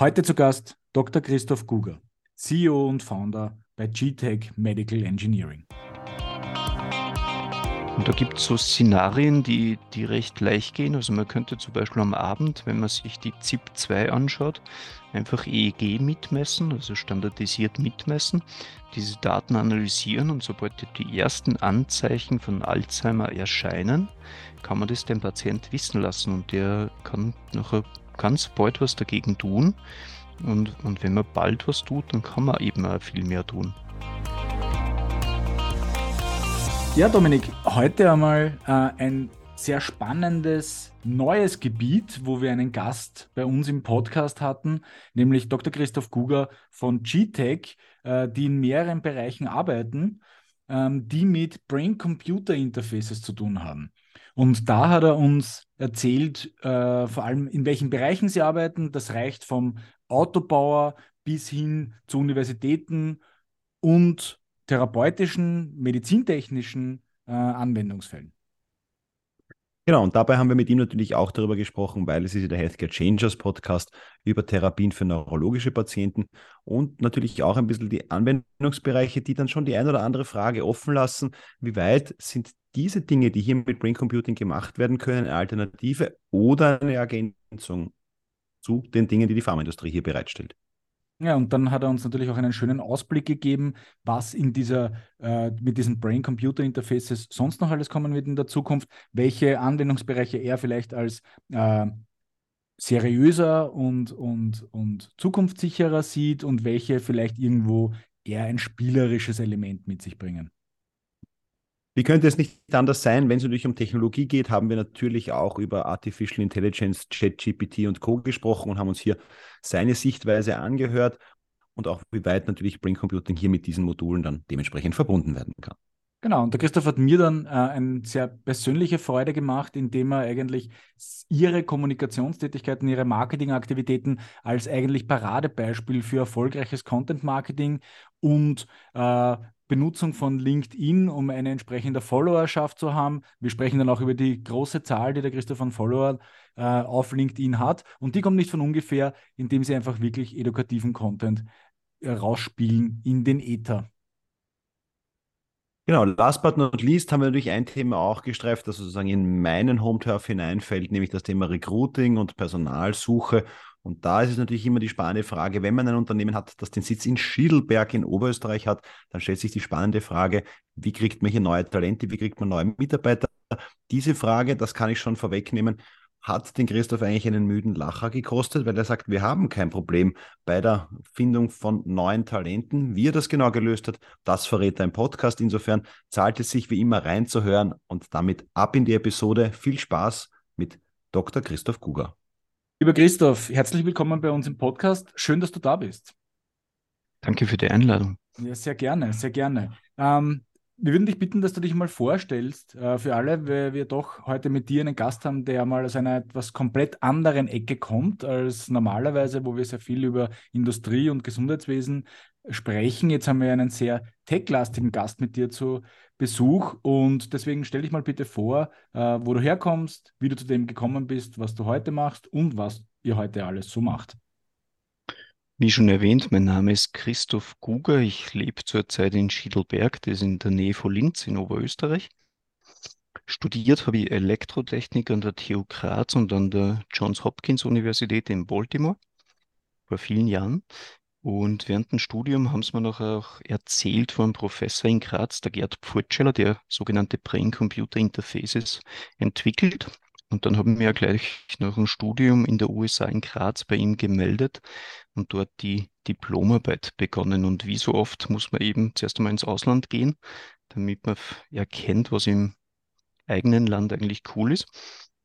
Heute zu Gast Dr. Christoph Guger, CEO und Founder bei GTEC Medical Engineering. Und da gibt es so Szenarien, die, die recht leicht gehen. Also man könnte zum Beispiel am Abend, wenn man sich die ZIP-2 anschaut, einfach EEG mitmessen, also standardisiert mitmessen, diese Daten analysieren und sobald die ersten Anzeichen von Alzheimer erscheinen, kann man das dem Patient wissen lassen und der kann nachher ganz bald was dagegen tun. Und, und wenn man bald was tut, dann kann man eben auch viel mehr tun. Ja, Dominik, heute einmal äh, ein sehr spannendes neues Gebiet, wo wir einen Gast bei uns im Podcast hatten, nämlich Dr. Christoph Guger von GTEC, äh, die in mehreren Bereichen arbeiten, ähm, die mit Brain-Computer-Interfaces zu tun haben. Und da hat er uns erzählt, äh, vor allem in welchen Bereichen sie arbeiten. Das reicht vom Autobauer bis hin zu Universitäten und therapeutischen, medizintechnischen äh, Anwendungsfällen. Genau, und dabei haben wir mit ihm natürlich auch darüber gesprochen, weil es ist ja der Healthcare Changers Podcast über Therapien für neurologische Patienten und natürlich auch ein bisschen die Anwendungsbereiche, die dann schon die ein oder andere Frage offen lassen. Wie weit sind diese Dinge, die hier mit Brain Computing gemacht werden können, eine Alternative oder eine Ergänzung zu den Dingen, die die Pharmaindustrie hier bereitstellt? Ja, und dann hat er uns natürlich auch einen schönen Ausblick gegeben, was in dieser, äh, mit diesen Brain-Computer-Interfaces sonst noch alles kommen wird in der Zukunft, welche Anwendungsbereiche er vielleicht als äh, seriöser und, und, und zukunftssicherer sieht und welche vielleicht irgendwo eher ein spielerisches Element mit sich bringen. Wie könnte es nicht anders sein, wenn es natürlich um Technologie geht, haben wir natürlich auch über Artificial Intelligence, ChatGPT und Co. gesprochen und haben uns hier seine Sichtweise angehört und auch wie weit natürlich Brain Computing hier mit diesen Modulen dann dementsprechend verbunden werden kann. Genau, und der Christoph hat mir dann äh, eine sehr persönliche Freude gemacht, indem er eigentlich ihre Kommunikationstätigkeiten, ihre Marketingaktivitäten als eigentlich Paradebeispiel für erfolgreiches Content-Marketing und äh, Benutzung von LinkedIn, um eine entsprechende Followerschaft zu haben. Wir sprechen dann auch über die große Zahl, die der Christoph an Followern äh, auf LinkedIn hat. Und die kommt nicht von ungefähr, indem sie einfach wirklich edukativen Content äh, rausspielen in den Ether. Genau, last but not least haben wir natürlich ein Thema auch gestreift, das sozusagen in meinen Home-Turf hineinfällt, nämlich das Thema Recruiting und Personalsuche und da ist es natürlich immer die spannende Frage, wenn man ein Unternehmen hat, das den Sitz in Schiedelberg in Oberösterreich hat, dann stellt sich die spannende Frage, wie kriegt man hier neue Talente, wie kriegt man neue Mitarbeiter? Diese Frage, das kann ich schon vorwegnehmen, hat den Christoph eigentlich einen müden Lacher gekostet, weil er sagt, wir haben kein Problem bei der Findung von neuen Talenten. Wie er das genau gelöst hat, das verrät er im Podcast. Insofern zahlt es sich wie immer reinzuhören und damit ab in die Episode. Viel Spaß mit Dr. Christoph Guger. Lieber Christoph, herzlich willkommen bei uns im Podcast. Schön, dass du da bist. Danke für die Einladung. Ja, sehr gerne, sehr gerne. Ähm, wir würden dich bitten, dass du dich mal vorstellst äh, für alle, weil wir doch heute mit dir einen Gast haben, der mal aus einer etwas komplett anderen Ecke kommt als normalerweise, wo wir sehr viel über Industrie und Gesundheitswesen sprechen. Jetzt haben wir einen sehr techlastigen Gast mit dir zu Besuch und deswegen stell dich mal bitte vor, äh, wo du herkommst, wie du zu dem gekommen bist, was du heute machst und was ihr heute alles so macht. Wie schon erwähnt, mein Name ist Christoph Guger. Ich lebe zurzeit in Schiedelberg, das ist in der Nähe von Linz in Oberösterreich. Studiert habe ich Elektrotechnik an der TU Graz und an der Johns Hopkins Universität in Baltimore vor vielen Jahren. Und während dem Studium haben sie mir noch auch erzählt von einem Professor in Graz, der Gerd Pfurtscheller, der sogenannte Brain-Computer-Interfaces entwickelt. Und dann haben wir gleich nach dem Studium in der USA in Graz bei ihm gemeldet und dort die Diplomarbeit begonnen. Und wie so oft muss man eben zuerst einmal ins Ausland gehen, damit man erkennt, was im eigenen Land eigentlich cool ist.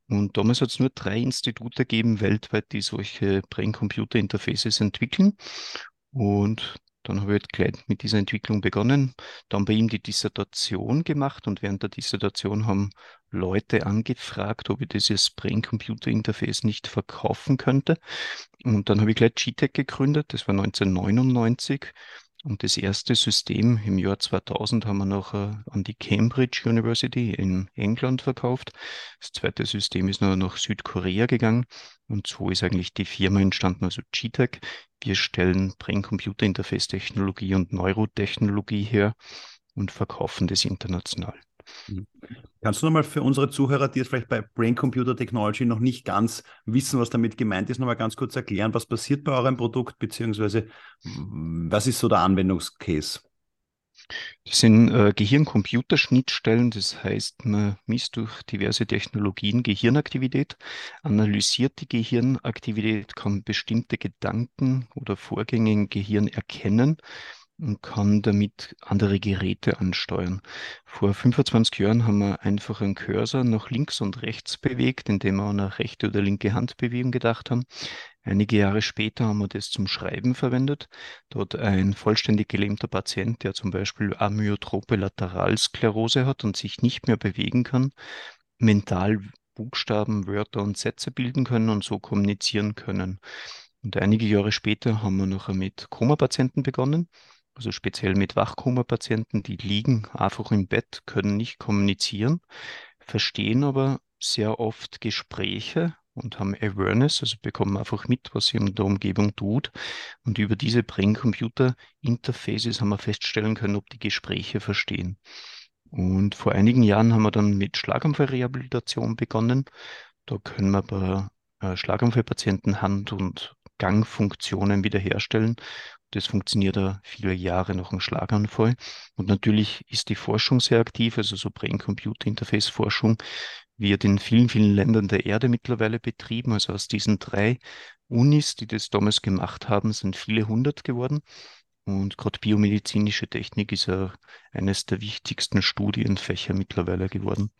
Und damals hat es nur drei Institute gegeben weltweit, die solche Brain-Computer-Interfaces entwickeln. Und dann habe ich halt gleich mit dieser Entwicklung begonnen, dann bei ihm die Dissertation gemacht und während der Dissertation haben Leute angefragt, ob ich dieses Brain-Computer-Interface nicht verkaufen könnte. Und dann habe ich gleich GTEC gegründet, das war 1999. Und das erste System im Jahr 2000 haben wir noch äh, an die Cambridge University in England verkauft. Das zweite System ist noch nach Südkorea gegangen. Und so ist eigentlich die Firma entstanden, also GTEC. Wir stellen Brain-Computer-Interface-Technologie und Neurotechnologie her und verkaufen das international. Mhm. Kannst du nochmal für unsere Zuhörer, die jetzt vielleicht bei Brain Computer Technology noch nicht ganz wissen, was damit gemeint ist, nochmal ganz kurz erklären, was passiert bei eurem Produkt, beziehungsweise was ist so der Anwendungscase? Das sind äh, Gehirn-Computer-Schnittstellen, das heißt, man misst durch diverse Technologien Gehirnaktivität, analysiert die Gehirnaktivität, kann bestimmte Gedanken oder Vorgänge im Gehirn erkennen und kann damit andere Geräte ansteuern. Vor 25 Jahren haben wir einfach einen Cursor nach links und rechts bewegt, indem wir an eine rechte oder linke Handbewegung gedacht haben. Einige Jahre später haben wir das zum Schreiben verwendet. Dort ein vollständig gelähmter Patient, der zum Beispiel amyotrope Lateralsklerose hat und sich nicht mehr bewegen kann, mental Buchstaben, Wörter und Sätze bilden können und so kommunizieren können. Und einige Jahre später haben wir noch mit Koma-Patienten begonnen also speziell mit Wachkoma-Patienten, die liegen einfach im Bett, können nicht kommunizieren, verstehen aber sehr oft Gespräche und haben Awareness, also bekommen einfach mit, was sie in der Umgebung tut. Und über diese Brain-Computer-Interfaces haben wir feststellen können, ob die Gespräche verstehen. Und vor einigen Jahren haben wir dann mit Schlaganfallrehabilitation begonnen. Da können wir bei äh, Schlaganfallpatienten Hand- und Gangfunktionen wiederherstellen das funktioniert ja viele Jahre nach einem Schlaganfall. Und natürlich ist die Forschung sehr aktiv, also so Brain-Computer-Interface-Forschung wird in vielen, vielen Ländern der Erde mittlerweile betrieben. Also aus diesen drei Unis, die das damals gemacht haben, sind viele hundert geworden. Und gerade biomedizinische Technik ist ja eines der wichtigsten Studienfächer mittlerweile geworden.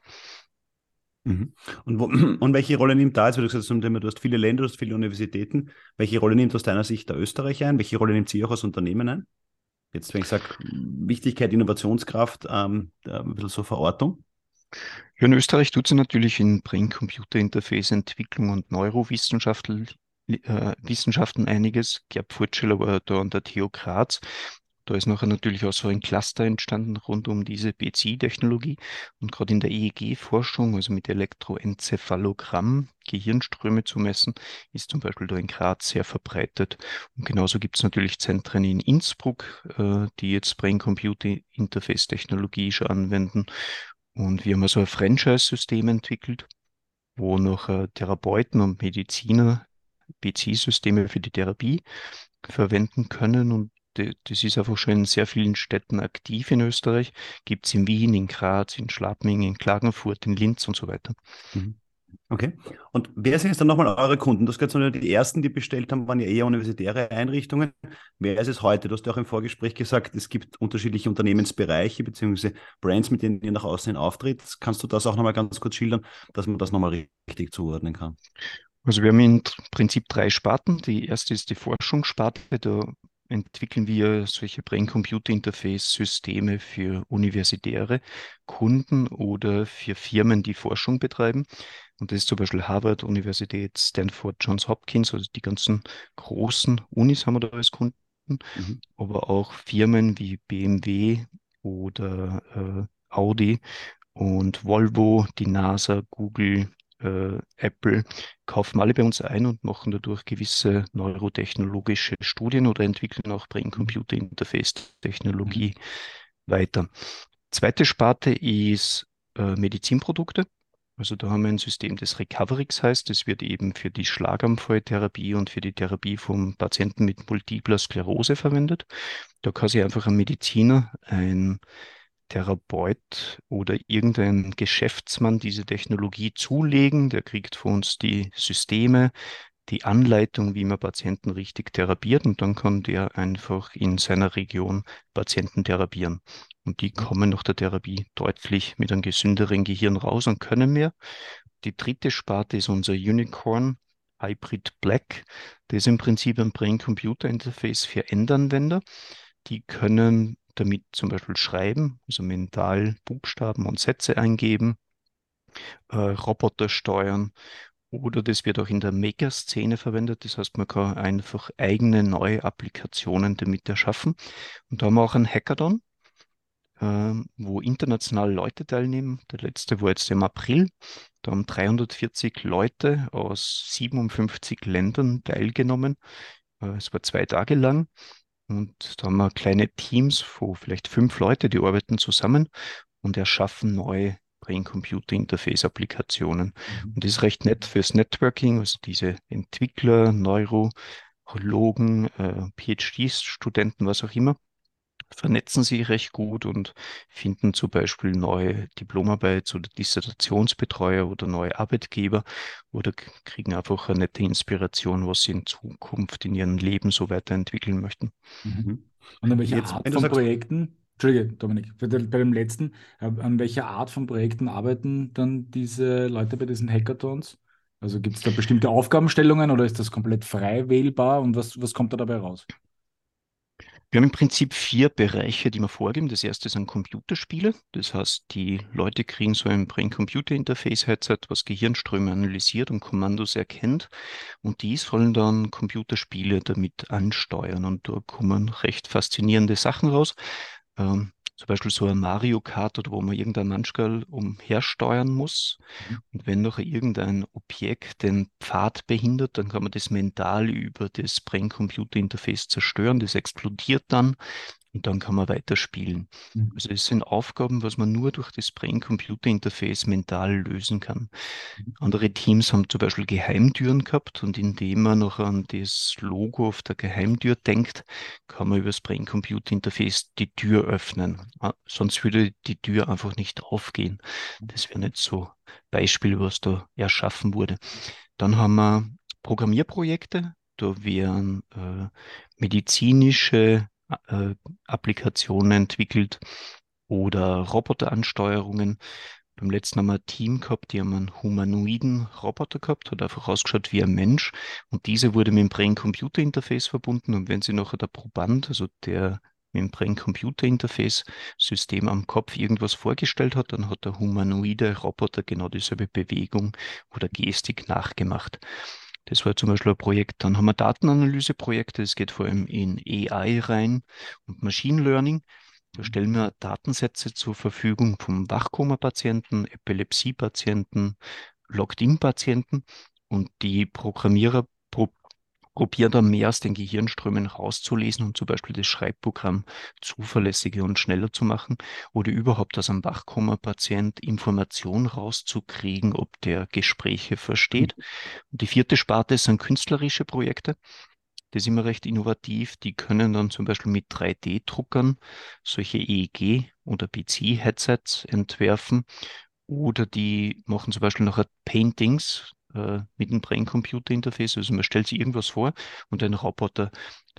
Mhm. Und, wo, und welche Rolle nimmt da, jetzt, weil du gesagt hast, du hast viele Länder, du hast viele Universitäten, welche Rolle nimmt aus deiner Sicht der Österreich ein? Welche Rolle nimmt sie auch als Unternehmen ein? Jetzt, wenn ich sage, Wichtigkeit, Innovationskraft, ähm, ein bisschen so Verortung. Ja, in Österreich tut sie natürlich in Brain-Computer-Interface-Entwicklung und Neurowissenschaften äh, einiges. Gerd Furtscheller war da an der TU Graz da ist nachher natürlich auch so ein Cluster entstanden rund um diese BCI-Technologie. Und gerade in der EEG-Forschung, also mit Elektroenzephalogramm, Gehirnströme zu messen, ist zum Beispiel da in Graz sehr verbreitet. Und genauso gibt es natürlich Zentren in Innsbruck, äh, die jetzt Brain-Computer-Interface-Technologie schon anwenden. Und wir haben also ein Franchise-System entwickelt, wo noch äh, Therapeuten und Mediziner BCI-Systeme für die Therapie verwenden können und das ist einfach schon in sehr vielen Städten aktiv in Österreich. Gibt es in Wien, in Graz, in Schladming, in Klagenfurt, in Linz und so weiter. Mhm. Okay. Und wer sind jetzt dann nochmal eure Kunden? Das gerade die ersten, die bestellt haben, waren ja eher universitäre Einrichtungen. Wer ist es heute? Du hast ja auch im Vorgespräch gesagt, es gibt unterschiedliche Unternehmensbereiche bzw. Brands, mit denen ihr nach außen hin auftritt. Kannst du das auch nochmal ganz kurz schildern, dass man das nochmal richtig zuordnen kann? Also wir haben im Prinzip drei Sparten. Die erste ist die Forschungssparte. Da entwickeln wir solche Brain-Computer-Interface-Systeme für universitäre Kunden oder für Firmen, die Forschung betreiben. Und das ist zum Beispiel Harvard, Universität, Stanford, Johns Hopkins, also die ganzen großen Unis haben wir da als Kunden, mhm. aber auch Firmen wie BMW oder äh, Audi und Volvo, die NASA, Google, äh, Apple kaufen alle bei uns ein und machen dadurch gewisse neurotechnologische Studien oder entwickeln auch Brain-Computer-Interface-Technologie mhm. weiter. Zweite Sparte ist äh, Medizinprodukte. Also da haben wir ein System, das Recoverix heißt. Das wird eben für die Schlaganfalltherapie und für die Therapie von Patienten mit multipler Sklerose verwendet. Da kann sich einfach ein Mediziner ein Therapeut oder irgendein Geschäftsmann diese Technologie zulegen. Der kriegt von uns die Systeme, die Anleitung, wie man Patienten richtig therapiert und dann kann der einfach in seiner Region Patienten therapieren. Und die kommen nach der Therapie deutlich mit einem gesünderen Gehirn raus und können mehr. Die dritte Sparte ist unser Unicorn Hybrid Black. Das ist im Prinzip ein Brain-Computer-Interface für Endanwender. Die können damit zum Beispiel schreiben, also mental Buchstaben und Sätze eingeben, äh, Roboter steuern oder das wird auch in der Maker-Szene verwendet. Das heißt, man kann einfach eigene neue Applikationen damit erschaffen. Und da haben wir auch einen Hackathon, äh, wo international Leute teilnehmen. Der letzte war jetzt im April. Da haben 340 Leute aus 57 Ländern teilgenommen. Äh, es war zwei Tage lang. Und da haben wir kleine Teams von vielleicht fünf Leute, die arbeiten zusammen und erschaffen neue Brain-Computer-Interface-Applikationen. Mhm. Und das ist recht nett fürs Networking, also diese Entwickler, Neurologen, äh, PhD-Studenten, was auch immer, vernetzen sich recht gut und finden zum Beispiel neue Diplomarbeits- oder Dissertationsbetreuer oder neue Arbeitgeber oder kriegen einfach eine nette Inspiration, was sie in Zukunft in ihrem Leben so weiterentwickeln möchten. Mhm. Und an welcher Jetzt, Art von Projekten, Entschuldige, Dominik, bei, dem letzten, äh, an welcher Art von Projekten arbeiten dann diese Leute bei diesen Hackathons? Also gibt es da bestimmte Aufgabenstellungen oder ist das komplett frei wählbar und was, was kommt da dabei raus? Wir haben im Prinzip vier Bereiche, die wir vorgeben. Das erste sind Computerspiele. Das heißt, die Leute kriegen so ein Brain-Computer-Interface-Headset, was Gehirnströme analysiert und Kommandos erkennt. Und die sollen dann Computerspiele damit ansteuern. Und da kommen recht faszinierende Sachen raus. Ähm, zum Beispiel so ein Mario Kart oder wo man irgendein Manschgal umhersteuern muss. Mhm. Und wenn noch irgendein Objekt den Pfad behindert, dann kann man das mental über das Brain-Computer-Interface zerstören. Das explodiert dann und dann kann man weiterspielen. Mhm. Also es sind Aufgaben, was man nur durch das Brain-Computer-Interface mental lösen kann. Mhm. Andere Teams haben zum Beispiel Geheimtüren gehabt und indem man noch an das Logo auf der Geheimtür denkt, kann man über das Brain-Computer-Interface die Tür öffnen. Ah, sonst würde die Tür einfach nicht aufgehen. Mhm. Das wäre nicht so Beispiel, was da erschaffen wurde. Dann haben wir Programmierprojekte. Da wären äh, medizinische äh, Applikationen entwickelt oder Roboteransteuerungen. Beim letzten haben wir ein Team gehabt, die haben einen humanoiden Roboter gehabt, hat einfach ausgeschaut wie ein Mensch. Und diese wurde mit dem Brain-Computer-Interface verbunden. Und wenn sie nachher der Proband, also der mit dem Brain-Computer-Interface-System am Kopf irgendwas vorgestellt hat, dann hat der humanoide Roboter genau dieselbe Bewegung oder Gestik nachgemacht. Das war zum Beispiel ein Projekt. Dann haben wir Datenanalyseprojekte. Es geht vor allem in AI rein und Machine Learning. Da mhm. stellen wir Datensätze zur Verfügung vom Wachkoma-Patienten, Epilepsie-Patienten, Locked-in-Patienten und die Programmierer probiere dann mehr aus den Gehirnströmen rauszulesen und zum Beispiel das Schreibprogramm zuverlässiger und schneller zu machen oder überhaupt aus einem Wachkoma-Patient Informationen rauszukriegen, ob der Gespräche versteht. Mhm. Und die vierte Sparte sind künstlerische Projekte. Das ist immer recht innovativ. Die können dann zum Beispiel mit 3D-Druckern solche EEG- oder PC-Headsets entwerfen oder die machen zum Beispiel nachher Paintings, äh, mit dem Brain-Computer-Interface. Also man stellt sich irgendwas vor und ein Roboter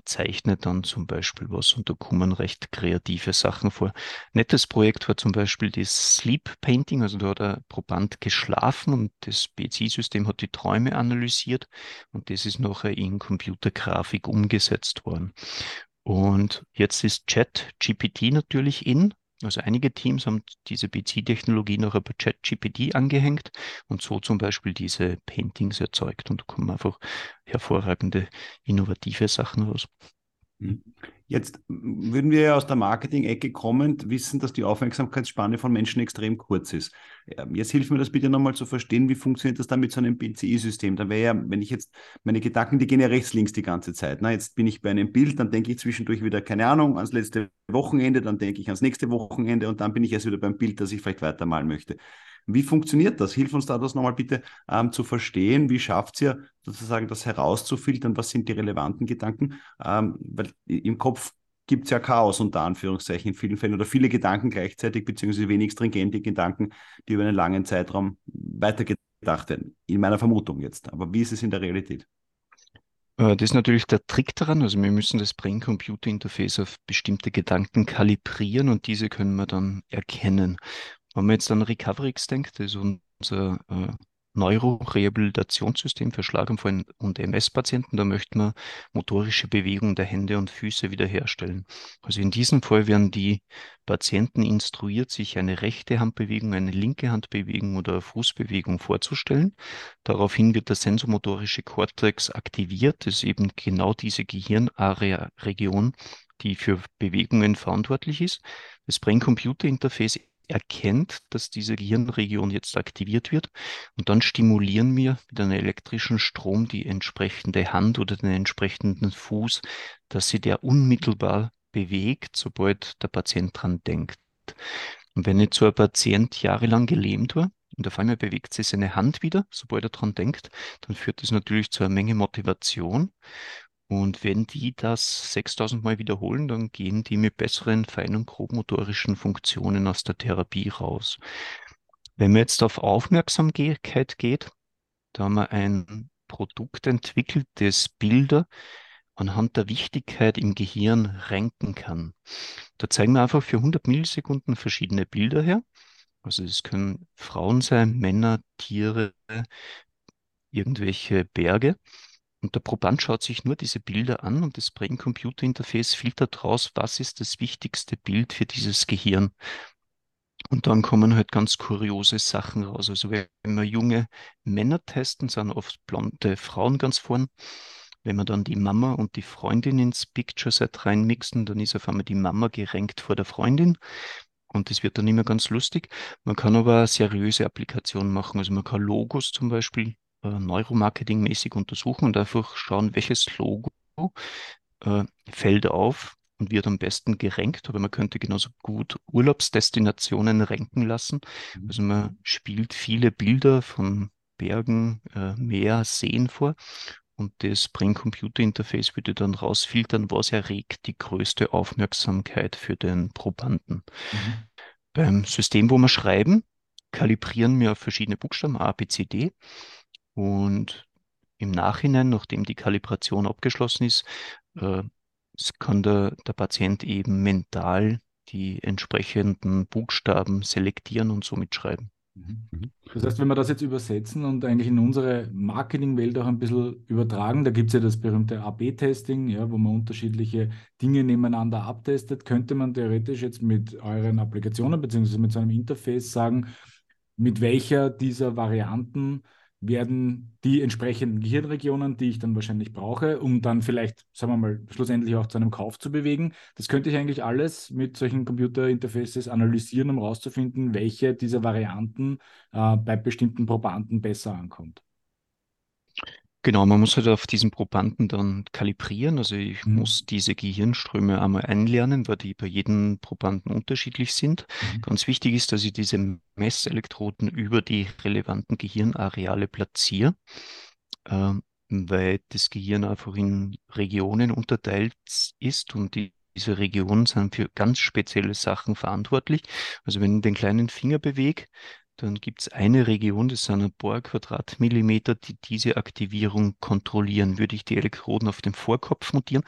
zeichnet dann zum Beispiel was und da kommen recht kreative Sachen vor. Nettes Projekt war zum Beispiel das Sleep Painting, also da hat ein Proband geschlafen und das BC-System hat die Träume analysiert und das ist nachher in Computergrafik umgesetzt worden. Und jetzt ist Chat GPT natürlich in, also einige Teams haben diese PC-Technologie noch über ChatGPT angehängt und so zum Beispiel diese Paintings erzeugt und kommen einfach hervorragende, innovative Sachen raus. Mhm. Jetzt würden wir ja aus der Marketing-Ecke kommend wissen, dass die Aufmerksamkeitsspanne von Menschen extrem kurz ist. Ähm, jetzt hilf mir das bitte nochmal zu verstehen, wie funktioniert das dann mit so einem BCI-System? Da wäre ja, wenn ich jetzt, meine Gedanken, die gehen ja rechts, links die ganze Zeit. Na, jetzt bin ich bei einem Bild, dann denke ich zwischendurch wieder, keine Ahnung, ans letzte Wochenende, dann denke ich ans nächste Wochenende und dann bin ich erst wieder beim Bild, das ich vielleicht weitermalen möchte. Wie funktioniert das? Hilf uns da das nochmal bitte ähm, zu verstehen. Wie schafft ihr sozusagen das herauszufiltern? Was sind die relevanten Gedanken? Ähm, weil im Kopf gibt es ja Chaos unter Anführungszeichen in vielen Fällen oder viele Gedanken gleichzeitig, beziehungsweise wenig stringente Gedanken, die über einen langen Zeitraum weitergedacht werden. In meiner Vermutung jetzt. Aber wie ist es in der Realität? Äh, das ist natürlich der Trick daran. Also wir müssen das Brain-Computer-Interface auf bestimmte Gedanken kalibrieren und diese können wir dann erkennen. Wenn man jetzt an Recoverix denkt, das ist unser äh, Neurorehabilitationssystem für Schlaganfall und MS-Patienten. Da möchte man motorische Bewegung der Hände und Füße wiederherstellen. Also in diesem Fall werden die Patienten instruiert, sich eine rechte Handbewegung, eine linke Handbewegung oder Fußbewegung vorzustellen. Daraufhin wird der sensomotorische Kortex aktiviert. Das ist eben genau diese Gehirnarea-Region, die für Bewegungen verantwortlich ist. Das Brain-Computer-Interface erkennt, dass diese Gehirnregion jetzt aktiviert wird und dann stimulieren wir mit einem elektrischen Strom die entsprechende Hand oder den entsprechenden Fuß, dass sie der unmittelbar bewegt, sobald der Patient dran denkt. Und wenn jetzt so ein Patient jahrelang gelähmt war und auf einmal bewegt sich seine Hand wieder, sobald er dran denkt, dann führt das natürlich zu einer Menge Motivation und wenn die das 6000 Mal wiederholen, dann gehen die mit besseren fein- und grobmotorischen Funktionen aus der Therapie raus. Wenn man jetzt auf Aufmerksamkeit geht, da haben wir ein Produkt entwickelt, das Bilder anhand der Wichtigkeit im Gehirn ranken kann. Da zeigen wir einfach für 100 Millisekunden verschiedene Bilder her. Also es können Frauen sein, Männer, Tiere, irgendwelche Berge. Und der Proband schaut sich nur diese Bilder an und das Brain-Computer-Interface filtert raus, was ist das wichtigste Bild für dieses Gehirn. Und dann kommen halt ganz kuriose Sachen raus. Also wenn wir junge Männer testen, sind oft blonde Frauen ganz vorn. Wenn wir dann die Mama und die Freundin ins Picture Set reinmixen, dann ist auf einmal die Mama gerenkt vor der Freundin. Und das wird dann immer ganz lustig. Man kann aber seriöse Applikationen machen. Also man kann Logos zum Beispiel äh, Neuromarketing-mäßig untersuchen und einfach schauen, welches Logo äh, fällt auf und wird am besten gerankt. Aber man könnte genauso gut Urlaubsdestinationen ranken lassen. Mhm. Also man spielt viele Bilder von Bergen, äh, Meer, Seen vor und das Brain-Computer-Interface würde dann rausfiltern, was erregt die größte Aufmerksamkeit für den Probanden. Mhm. Beim System, wo wir schreiben, kalibrieren wir verschiedene Buchstaben A, B, C, D und im Nachhinein, nachdem die Kalibration abgeschlossen ist, äh, kann der, der Patient eben mental die entsprechenden Buchstaben selektieren und somit schreiben. Mhm. Mhm. Das heißt, wenn wir das jetzt übersetzen und eigentlich in unsere Marketingwelt auch ein bisschen übertragen, da gibt es ja das berühmte AB-Testing, ja, wo man unterschiedliche Dinge nebeneinander abtestet, könnte man theoretisch jetzt mit euren Applikationen bzw. mit so einem Interface sagen, mit welcher dieser Varianten werden die entsprechenden Gehirnregionen, die ich dann wahrscheinlich brauche, um dann vielleicht, sagen wir mal, schlussendlich auch zu einem Kauf zu bewegen. Das könnte ich eigentlich alles mit solchen Computerinterfaces analysieren, um herauszufinden, welche dieser Varianten äh, bei bestimmten Probanden besser ankommt. Genau, man muss halt auf diesen Probanden dann kalibrieren. Also ich mhm. muss diese Gehirnströme einmal einlernen, weil die bei jedem Probanden unterschiedlich sind. Mhm. Ganz wichtig ist, dass ich diese Messelektroden über die relevanten Gehirnareale platziere, äh, weil das Gehirn einfach in Regionen unterteilt ist und die diese Regionen sind für ganz spezielle Sachen verantwortlich. Also wenn ich den kleinen Finger bewege, dann gibt es eine Region, das sind ein paar Quadratmillimeter, die diese Aktivierung kontrollieren. Würde ich die Elektroden auf dem Vorkopf montieren,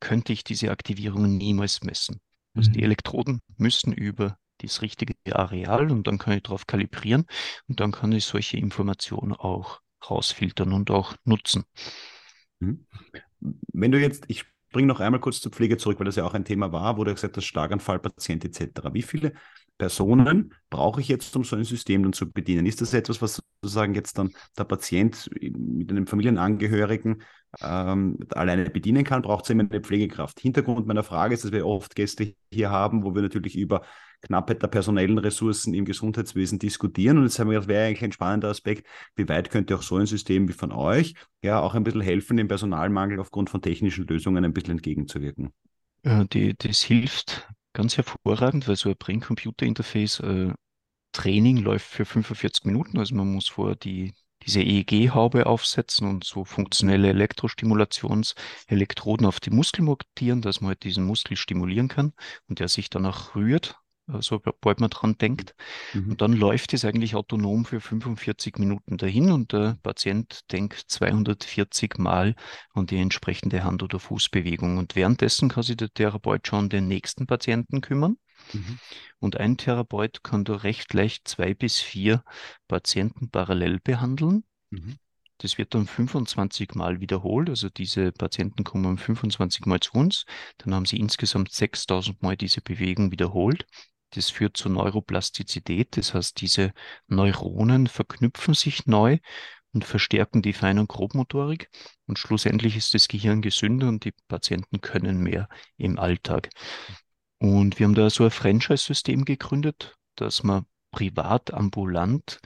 könnte ich diese Aktivierung niemals messen. Also mhm. die Elektroden müssen über das richtige Areal und dann kann ich darauf kalibrieren und dann kann ich solche Informationen auch rausfiltern und auch nutzen. Mhm. Wenn du jetzt, ich springe noch einmal kurz zur Pflege zurück, weil das ja auch ein Thema war, wo du gesagt hast, Schlaganfallpatient etc. Wie viele Personen brauche ich jetzt, um so ein System dann zu bedienen? Ist das etwas, was sozusagen jetzt dann der Patient mit einem Familienangehörigen ähm, alleine bedienen kann? Braucht es immer eine Pflegekraft? Hintergrund meiner Frage ist, dass wir oft Gäste hier haben, wo wir natürlich über Knappheit der personellen Ressourcen im Gesundheitswesen diskutieren. Und jetzt haben wir gedacht, wäre eigentlich ein spannender Aspekt, wie weit könnte auch so ein System wie von euch ja auch ein bisschen helfen, dem Personalmangel aufgrund von technischen Lösungen ein bisschen entgegenzuwirken? Die, das hilft ganz hervorragend, weil so ein Brain-Computer-Interface äh, Training läuft für 45 Minuten. Also man muss vor die, diese EEG-Haube aufsetzen und so funktionelle Elektrostimulationselektroden auf die Muskel montieren, dass man halt diesen Muskel stimulieren kann und der sich danach rührt sobald man dran denkt. Mhm. Und dann läuft es eigentlich autonom für 45 Minuten dahin und der Patient denkt 240 Mal an die entsprechende Hand- oder Fußbewegung. Und währenddessen kann sich der Therapeut schon den nächsten Patienten kümmern. Mhm. Und ein Therapeut kann da recht leicht zwei bis vier Patienten parallel behandeln. Mhm. Das wird dann 25 Mal wiederholt. Also diese Patienten kommen 25 Mal zu uns. Dann haben sie insgesamt 6000 Mal diese Bewegung wiederholt. Das führt zur Neuroplastizität. Das heißt, diese Neuronen verknüpfen sich neu und verstärken die Fein- und Grobmotorik. Und schlussendlich ist das Gehirn gesünder und die Patienten können mehr im Alltag. Und wir haben da so ein Franchise-System gegründet, dass man privat ambulant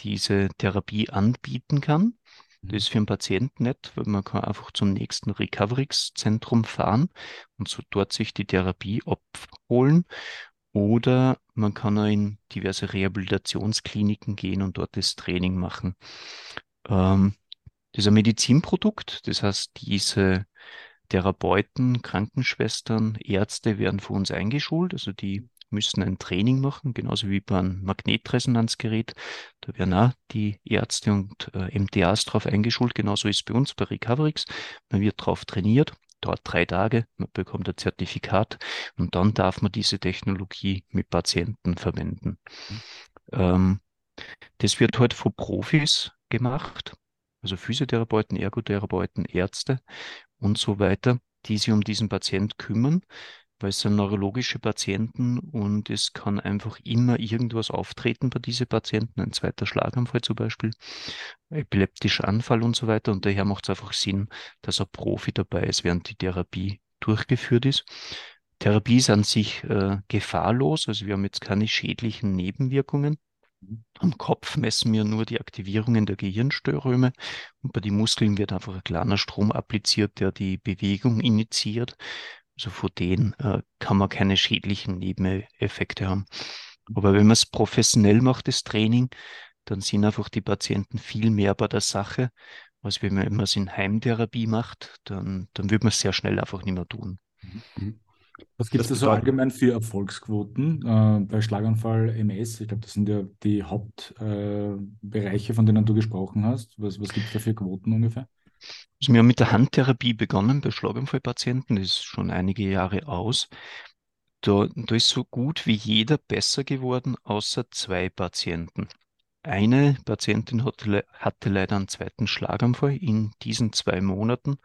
diese Therapie anbieten kann. Das ist für einen Patienten nett, weil man kann einfach zum nächsten Recovery-Zentrum fahren und so dort sich die Therapie abholen. Oder man kann auch in diverse Rehabilitationskliniken gehen und dort das Training machen. Ähm, das ist ein Medizinprodukt, das heißt, diese Therapeuten, Krankenschwestern, Ärzte werden für uns eingeschult, also die müssen ein Training machen, genauso wie beim Magnetresonanzgerät. Da werden auch die Ärzte und äh, MTAs drauf eingeschult, genauso ist es bei uns bei Recoverix. Man wird drauf trainiert, dauert drei Tage, man bekommt ein Zertifikat und dann darf man diese Technologie mit Patienten verwenden. Mhm. Ähm, das wird heute von Profis gemacht, also Physiotherapeuten, Ergotherapeuten, Ärzte und so weiter, die sich um diesen Patient kümmern, weil es sind neurologische Patienten und es kann einfach immer irgendwas auftreten bei diesen Patienten, ein zweiter Schlaganfall zum Beispiel, epileptischer Anfall und so weiter. Und daher macht es einfach Sinn, dass ein Profi dabei ist, während die Therapie durchgeführt ist. Therapie ist an sich äh, gefahrlos, also wir haben jetzt keine schädlichen Nebenwirkungen. Am Kopf messen wir nur die Aktivierungen der Gehirnströme und bei den Muskeln wird einfach ein kleiner Strom appliziert, der die Bewegung initiiert. Also von denen äh, kann man keine schädlichen Nebeneffekte haben. Aber wenn man es professionell macht, das Training, dann sind einfach die Patienten viel mehr bei der Sache, als wenn man es in Heimtherapie macht, dann, dann wird man es sehr schnell einfach nicht mehr tun. Mhm. Was gibt es da so allgemein für Erfolgsquoten äh, bei Schlaganfall, MS? Ich glaube, das sind ja die Hauptbereiche, äh, von denen du gesprochen hast. Was, was gibt es da für Quoten ungefähr? Also wir haben mit der Handtherapie begonnen bei Schlaganfallpatienten, das ist schon einige Jahre aus. Da, da ist so gut wie jeder besser geworden, außer zwei Patienten. Eine Patientin hatte, leider einen zweiten Schlaganfall in diesen zwei Monaten,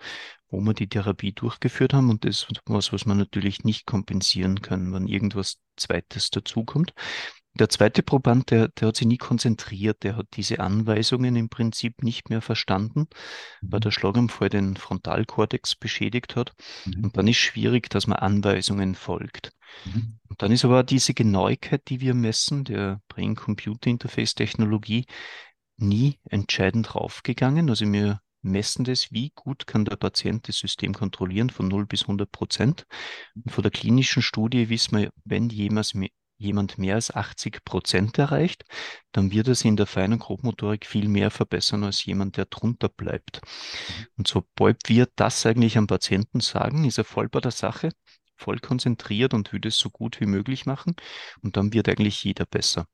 wo wir die Therapie durchgeführt haben. Und das ist was, was man natürlich nicht kompensieren kann, wenn irgendwas Zweites dazukommt. Der zweite Proband, der, der hat sich nie konzentriert, der hat diese Anweisungen im Prinzip nicht mehr verstanden, weil der Schlaganfall den Frontalkortex beschädigt hat. Mhm. Und dann ist schwierig, dass man Anweisungen folgt. Mhm. Und dann ist aber diese Genauigkeit, die wir messen, der Brain-Computer-Interface-Technologie, nie entscheidend raufgegangen. Also wir messen das, wie gut kann der Patient das System kontrollieren von 0 bis 100 Prozent. Und von der klinischen Studie wissen wir, wenn jemals jemand mehr als 80 Prozent erreicht, dann wird es in der feinen Grobmotorik viel mehr verbessern als jemand, der drunter bleibt. Mhm. Und sobald wir das eigentlich am Patienten sagen, ist er voll bei der Sache, voll konzentriert und will es so gut wie möglich machen. Und dann wird eigentlich jeder besser.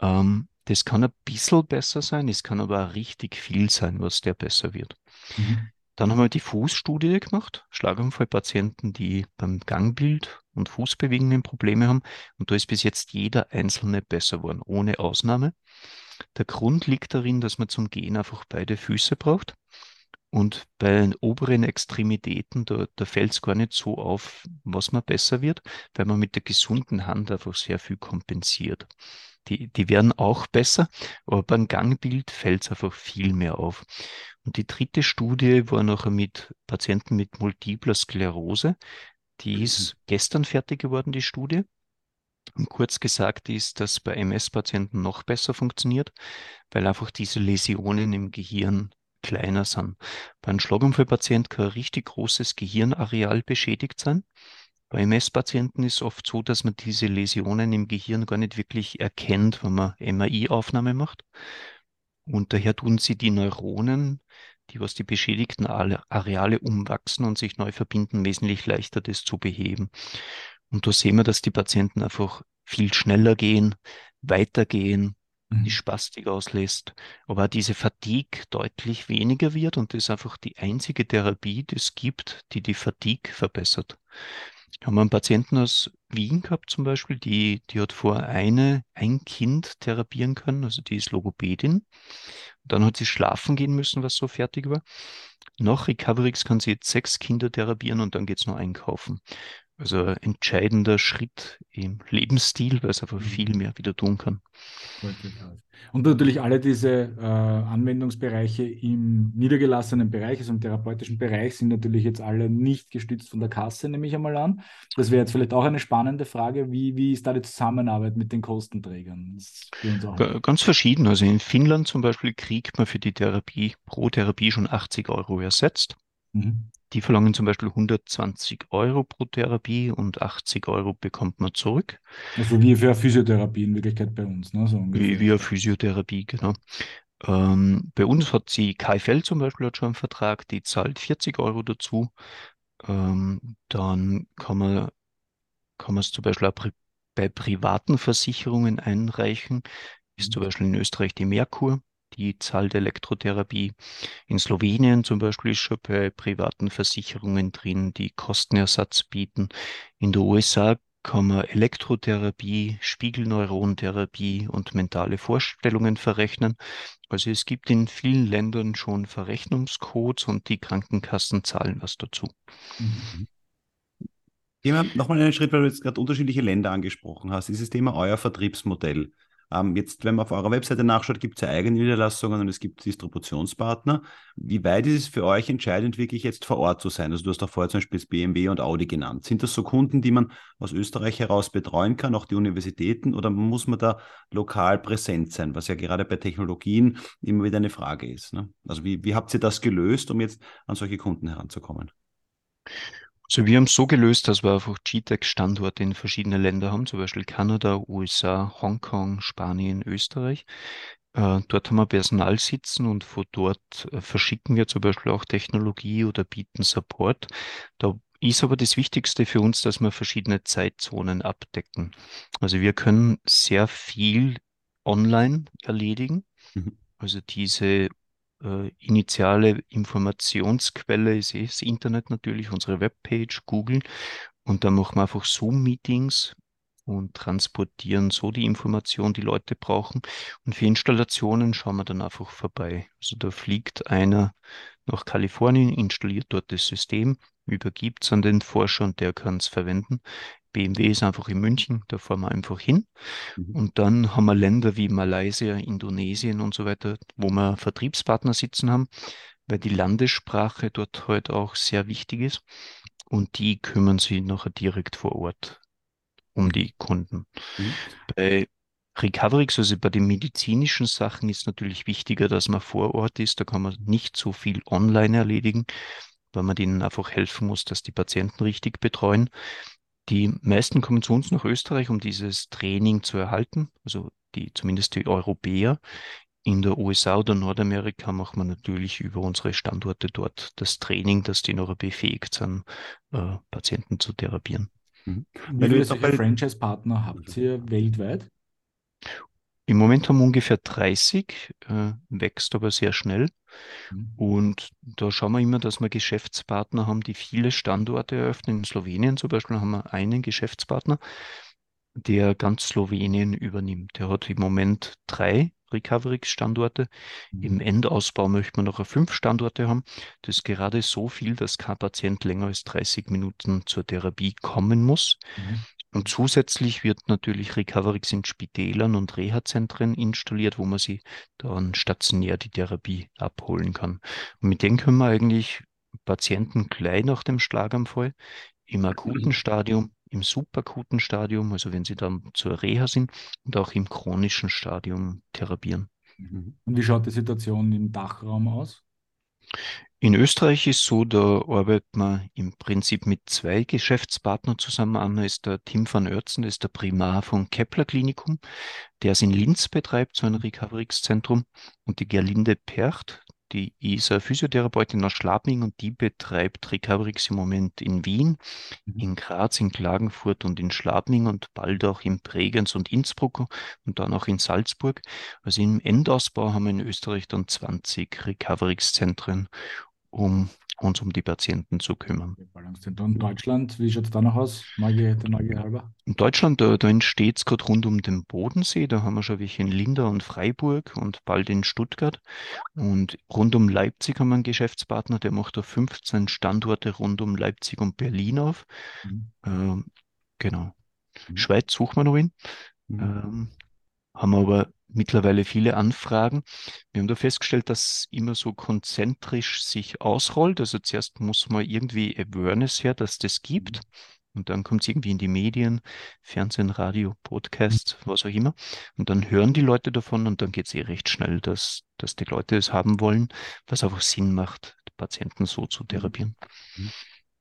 Ähm, das kann ein bisschen besser sein, es kann aber auch richtig viel sein, was der besser wird. Mhm. Dann haben wir die Fußstudie gemacht, Schlaganfallpatienten, die beim Gangbild und Fußbewegungen Probleme haben. Und da ist bis jetzt jeder Einzelne besser geworden, ohne Ausnahme. Der Grund liegt darin, dass man zum Gehen einfach beide Füße braucht. Und bei den oberen Extremitäten, da, da fällt es gar nicht so auf, was man besser wird, weil man mit der gesunden Hand einfach sehr viel kompensiert. Die, die werden auch besser, aber beim Gangbild fällt es einfach viel mehr auf. Und die dritte Studie war noch mit Patienten mit multipler Sklerose. Die ist mhm. gestern fertig geworden, die Studie. Und kurz gesagt ist, dass bei MS-Patienten noch besser funktioniert, weil einfach diese Läsionen im Gehirn kleiner sind. Bei einem Schlaganfallpatient kann ein richtig großes Gehirnareal beschädigt sein. Bei MS-Patienten ist es oft so, dass man diese Läsionen im Gehirn gar nicht wirklich erkennt, wenn man MRI-Aufnahme macht. Und daher tun sie die Neuronen, die was die beschädigten Areale umwachsen und sich neu verbinden, wesentlich leichter, das zu beheben. Und da sehen wir, dass die Patienten einfach viel schneller gehen, weitergehen, mhm. die Spastik auslässt, aber diese Fatigue deutlich weniger wird und das ist einfach die einzige Therapie, die es gibt, die die Fatigue verbessert. Wir haben einen Patienten aus Wien gehabt zum Beispiel, die, die hat vor eine, ein Kind therapieren können, also die ist Logopädin. Dann hat sie schlafen gehen müssen, was so fertig war. Nach Recoverix kann sie jetzt sechs Kinder therapieren und dann geht es noch einkaufen. Also ein entscheidender Schritt im Lebensstil, weil es einfach viel Mhm. mehr wieder tun kann. Und natürlich alle diese äh, Anwendungsbereiche im niedergelassenen Bereich, also im therapeutischen Bereich, sind natürlich jetzt alle nicht gestützt von der Kasse, nehme ich einmal an. Das wäre jetzt vielleicht auch eine spannende Frage. Wie, wie ist da die Zusammenarbeit mit den Kostenträgern? Ganz verschieden. Also in Finnland zum Beispiel kriegt man für die Therapie pro Therapie schon 80 Euro ersetzt. Mhm. Die verlangen zum Beispiel 120 Euro pro Therapie und 80 Euro bekommt man zurück. Also wie für Physiotherapie in Wirklichkeit bei uns, ne? So Wie, wie Physiotherapie, genau. Ähm, bei uns hat sie KFL zum Beispiel hat schon einen Vertrag, die zahlt 40 Euro dazu. Ähm, dann kann man, kann man es zum Beispiel auch pri bei privaten Versicherungen einreichen. Ist zum Beispiel in Österreich die Merkur, die zahlt Elektrotherapie. In Slowenien zum Beispiel ist schon bei privaten Versicherungen drin, die Kostenersatz bieten. In der USA kann man Elektrotherapie, Spiegelneurontherapie und mentale Vorstellungen verrechnen. Also es gibt in vielen Ländern schon Verrechnungscodes und die Krankenkassen zahlen was dazu. Mhm. Wir nochmal einen Schritt, weil du jetzt gerade unterschiedliche Länder angesprochen hast. Dieses Thema euer Vertriebsmodell. Ähm, jetzt, wenn man auf eurer Webseite nachschaut, gibt es ja eigene Niederlassungen und es gibt Distributionspartner. Wie weit ist es für euch entscheidend, wirklich jetzt vor Ort zu sein? Also du hast auch vorher zum Beispiel BMW und Audi genannt. Sind das so Kunden, die man aus Österreich heraus betreuen kann, auch die Universitäten, oder muss man da lokal präsent sein, was ja gerade bei Technologien immer wieder eine Frage ist? Ne? Also wie, wie habt ihr das gelöst, um jetzt an solche Kunden heranzukommen? Also wir haben es so gelöst, dass wir einfach GTEC-Standorte in verschiedene Länder haben, zum Beispiel Kanada, USA, Hongkong, Spanien, Österreich. Äh, dort haben wir Personal sitzen und von dort äh, verschicken wir zum Beispiel auch Technologie oder bieten Support. Da ist aber das Wichtigste für uns, dass wir verschiedene Zeitzonen abdecken. Also wir können sehr viel online erledigen. Mhm. Also diese äh, initiale Informationsquelle ist eh das Internet natürlich, unsere Webpage, Google. Und dann machen wir einfach Zoom-Meetings und transportieren so die Information, die Leute brauchen. Und für Installationen schauen wir dann einfach vorbei. Also da fliegt einer nach Kalifornien, installiert dort das System, übergibt es an den Forscher und der kann es verwenden. BMW ist einfach in München, da fahren wir einfach hin. Mhm. Und dann haben wir Länder wie Malaysia, Indonesien und so weiter, wo wir Vertriebspartner sitzen haben, weil die Landessprache dort halt auch sehr wichtig ist. Und die kümmern sich nachher direkt vor Ort um die Kunden. Mhm. Bei Recoverix, also bei den medizinischen Sachen, ist natürlich wichtiger, dass man vor Ort ist. Da kann man nicht so viel online erledigen, weil man denen einfach helfen muss, dass die Patienten richtig betreuen. Die meisten kommen zu uns nach Österreich, um dieses Training zu erhalten, also die, zumindest die Europäer. In der USA oder Nordamerika machen wir natürlich über unsere Standorte dort das Training, dass die noch befähigt sind, äh, Patienten zu therapieren. Mhm. Wie Wenn du viele Franchise-Partner habt ihr weltweit? Im Moment haben wir ungefähr 30, äh, wächst aber sehr schnell. Mhm. Und da schauen wir immer, dass wir Geschäftspartner haben, die viele Standorte eröffnen. In Slowenien zum Beispiel haben wir einen Geschäftspartner, der ganz Slowenien übernimmt. Der hat im Moment drei Recoverix-Standorte. Im Endausbau möchte man noch fünf Standorte haben. Das ist gerade so viel, dass kein Patient länger als 30 Minuten zur Therapie kommen muss. Mhm. Und zusätzlich wird natürlich Recoverix in Spitälern und Reha-Zentren installiert, wo man sie dann stationär die Therapie abholen kann. Und mit denen können wir eigentlich Patienten gleich nach dem Schlaganfall im akuten Stadium, im subakuten Stadium, also wenn sie dann zur Reha sind, und auch im chronischen Stadium therapieren. Mhm. Und wie schaut die Situation im Dachraum aus? In Österreich ist so, da arbeitet man im Prinzip mit zwei Geschäftspartnern zusammen. Einer ist der Tim van Oertzen, das ist der Primar vom Kepler Klinikum, der es in Linz betreibt, so ein Recoverix-Zentrum. Und die Gerlinde Percht, die ist eine Physiotherapeutin aus Schladming und die betreibt Recoverix im Moment in Wien, Mhm. in Graz, in Klagenfurt und in Schladming und bald auch in Bregenz und Innsbruck und dann auch in Salzburg. Also im Endausbau haben wir in Österreich dann 20 Recoverix-Zentren um uns um die Patienten zu kümmern. Und Deutschland, wie schaut es da noch aus? Neugier, der Neugier halber? In Deutschland, da, da entsteht es gerade rund um den Bodensee. Da haben wir schon welche in Linda und Freiburg und bald in Stuttgart. Und rund um Leipzig haben wir einen Geschäftspartner, der macht da 15 Standorte rund um Leipzig und Berlin auf. Mhm. Ähm, genau. Mhm. Schweiz suchen wir noch in. Mhm. Ähm, haben aber mittlerweile viele Anfragen. Wir haben da festgestellt, dass immer so konzentrisch sich ausrollt. Also zuerst muss man irgendwie Awareness her, dass das gibt. Und dann kommt es irgendwie in die Medien, Fernsehen, Radio, Podcast, was auch immer. Und dann hören die Leute davon und dann geht es eh recht schnell, dass, dass die Leute es haben wollen, was einfach Sinn macht, Patienten so zu therapieren.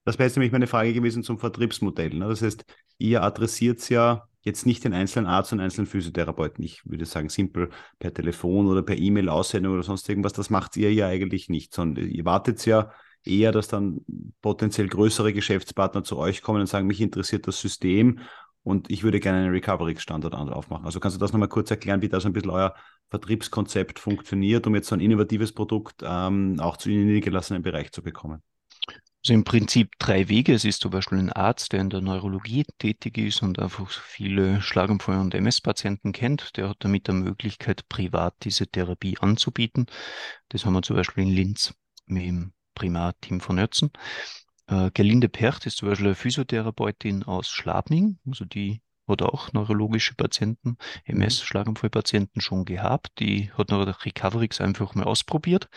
Das wäre jetzt nämlich meine Frage gewesen zum Vertriebsmodell. Ne? Das heißt, ihr adressiert es ja jetzt nicht den einzelnen Arzt und einzelnen Physiotherapeuten. Ich würde sagen, simpel per Telefon oder per E-Mail aussendung oder sonst irgendwas. Das macht ihr ja eigentlich nicht, sondern ihr wartet ja eher, dass dann potenziell größere Geschäftspartner zu euch kommen und sagen, mich interessiert das System und ich würde gerne einen Recovery-Standort aufmachen. Also kannst du das nochmal kurz erklären, wie da so ein bisschen euer Vertriebskonzept funktioniert, um jetzt so ein innovatives Produkt ähm, auch zu Ihnen niedergelassenen Bereich zu bekommen? Also im Prinzip drei Wege. Es ist zum Beispiel ein Arzt, der in der Neurologie tätig ist und einfach viele Schlaganfall- und MS-Patienten kennt. Der hat damit die Möglichkeit, privat diese Therapie anzubieten. Das haben wir zum Beispiel in Linz mit dem Primat-Team von Ötzen. Äh, Gerlinde Percht ist zum Beispiel eine Physiotherapeutin aus Schlabning, also die hat auch neurologische Patienten, MS-Schlaganfallpatienten schon gehabt. Die hat noch Recoverix einfach mal ausprobiert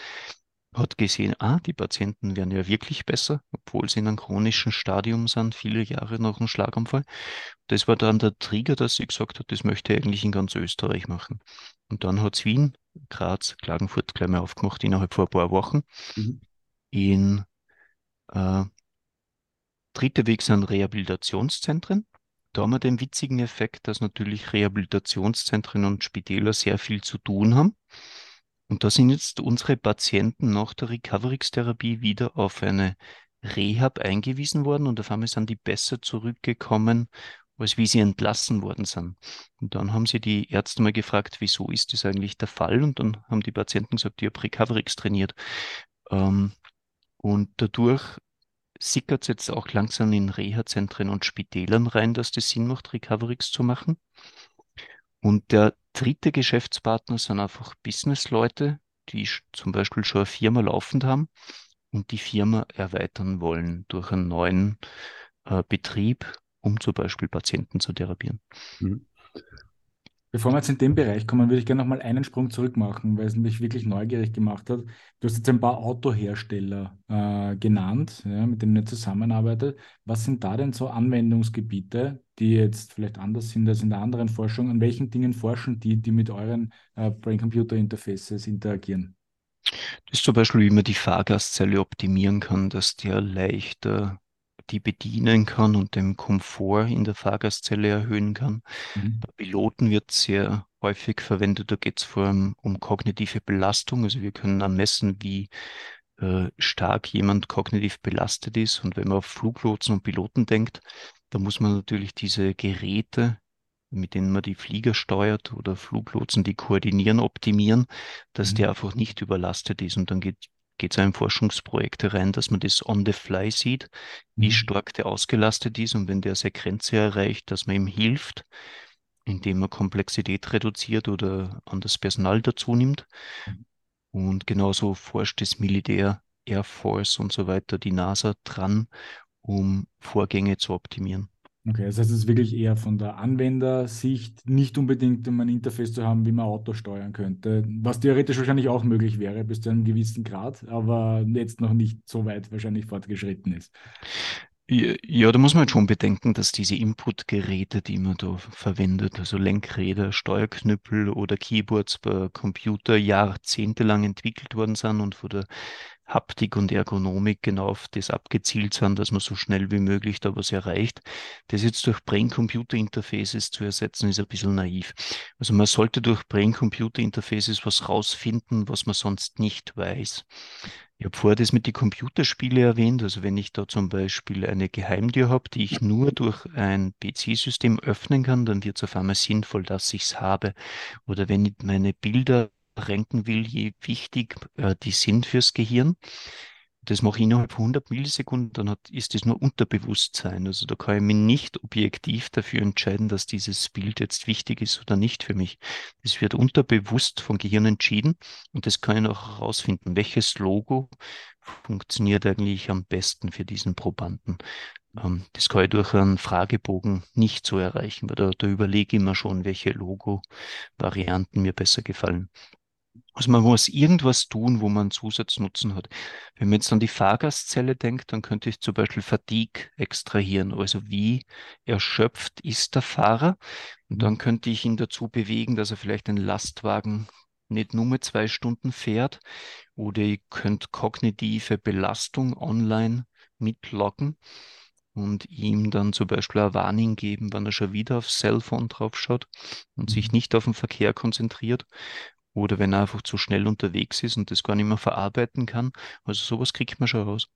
hat gesehen, ah, die Patienten werden ja wirklich besser, obwohl sie in einem chronischen Stadium sind, viele Jahre nach einem Schlaganfall. Das war dann der Trigger, dass sie gesagt hat, das möchte er eigentlich in ganz Österreich machen. Und dann hat es Wien, Graz, Klagenfurt gleich mal aufgemacht innerhalb von ein paar Wochen. Mhm. In äh, dritter Weg sind Rehabilitationszentren. Da haben wir den witzigen Effekt, dass natürlich Rehabilitationszentren und Spitäler sehr viel zu tun haben. Und da sind jetzt unsere Patienten nach der Recoverix-Therapie wieder auf eine Rehab eingewiesen worden und auf einmal sind die besser zurückgekommen, als wie sie entlassen worden sind. Und dann haben sie die Ärzte mal gefragt, wieso ist das eigentlich der Fall? Und dann haben die Patienten gesagt, ich habe Recoverix trainiert. Ähm, und dadurch sickert es jetzt auch langsam in Reha-Zentren und Spitälern rein, dass das Sinn macht, Recoverix zu machen. Und der dritte Geschäftspartner sind einfach Businessleute, die zum Beispiel schon eine Firma laufend haben und die Firma erweitern wollen durch einen neuen äh, Betrieb, um zum Beispiel Patienten zu therapieren. Mhm. Bevor wir jetzt in den Bereich kommen, würde ich gerne noch mal einen Sprung zurück machen, weil es mich wirklich neugierig gemacht hat. Du hast jetzt ein paar Autohersteller äh, genannt, ja, mit denen ihr zusammenarbeitet. Was sind da denn so Anwendungsgebiete, die jetzt vielleicht anders sind als in der anderen Forschung? An welchen Dingen forschen die, die mit euren äh, Brain-Computer-Interfaces interagieren? Das ist zum Beispiel, wie man die Fahrgastzelle optimieren kann, dass der leichter die bedienen kann und den Komfort in der Fahrgastzelle erhöhen kann. Mhm. Bei Piloten wird sehr häufig verwendet, da geht es vor allem um kognitive Belastung. Also wir können ermessen, wie äh, stark jemand kognitiv belastet ist. Und wenn man auf Fluglotsen und Piloten denkt, da muss man natürlich diese Geräte, mit denen man die Flieger steuert oder Fluglotsen, die koordinieren, optimieren, dass mhm. der einfach nicht überlastet ist. Und dann geht geht es in Forschungsprojekte rein, dass man das on the fly sieht, wie mhm. stark der ausgelastet ist und wenn der seine Grenze erreicht, dass man ihm hilft, indem man Komplexität reduziert oder an das Personal dazu nimmt. Mhm. Und genauso forscht das Militär, Air Force und so weiter, die NASA dran, um Vorgänge zu optimieren. Okay, das heißt, es ist wirklich eher von der Anwendersicht, nicht unbedingt um ein Interface zu haben, wie man Auto steuern könnte, was theoretisch wahrscheinlich auch möglich wäre, bis zu einem gewissen Grad, aber jetzt noch nicht so weit wahrscheinlich fortgeschritten ist. Ja, da muss man schon bedenken, dass diese Inputgeräte, die man da verwendet, also Lenkräder, Steuerknüppel oder Keyboards bei Computer jahrzehntelang entwickelt worden sind und von der Haptik und Ergonomik genau auf das abgezielt sind, dass man so schnell wie möglich da was erreicht. Das jetzt durch Brain-Computer-Interfaces zu ersetzen, ist ein bisschen naiv. Also man sollte durch Brain-Computer-Interfaces was rausfinden, was man sonst nicht weiß. Ich habe vorher das mit den Computerspielen erwähnt. Also wenn ich da zum Beispiel eine Geheimtür habe, die ich nur durch ein PC-System öffnen kann, dann wird es auf einmal sinnvoll, dass ich es habe. Oder wenn ich meine Bilder ranken will, je wichtig äh, die sind fürs Gehirn. Das mache ich innerhalb von 100 Millisekunden, dann hat, ist das nur Unterbewusstsein. Also da kann ich mich nicht objektiv dafür entscheiden, dass dieses Bild jetzt wichtig ist oder nicht für mich. Das wird unterbewusst vom Gehirn entschieden und das kann ich auch herausfinden, welches Logo funktioniert eigentlich am besten für diesen Probanden. Ähm, das kann ich durch einen Fragebogen nicht so erreichen, weil da, da überlege ich immer schon, welche Logo-Varianten mir besser gefallen. Also man muss irgendwas tun, wo man Zusatznutzen hat. Wenn man jetzt an die Fahrgastzelle denkt, dann könnte ich zum Beispiel Fatigue extrahieren. Also wie erschöpft ist der Fahrer? Und dann könnte ich ihn dazu bewegen, dass er vielleicht einen Lastwagen nicht nur mit zwei Stunden fährt. Oder ich könnte kognitive Belastung online mitloggen und ihm dann zum Beispiel eine Warnung geben, wenn er schon wieder aufs Cellphone draufschaut und sich mhm. nicht auf den Verkehr konzentriert oder wenn er einfach zu schnell unterwegs ist und das gar nicht mehr verarbeiten kann. Also sowas kriegt man schon raus.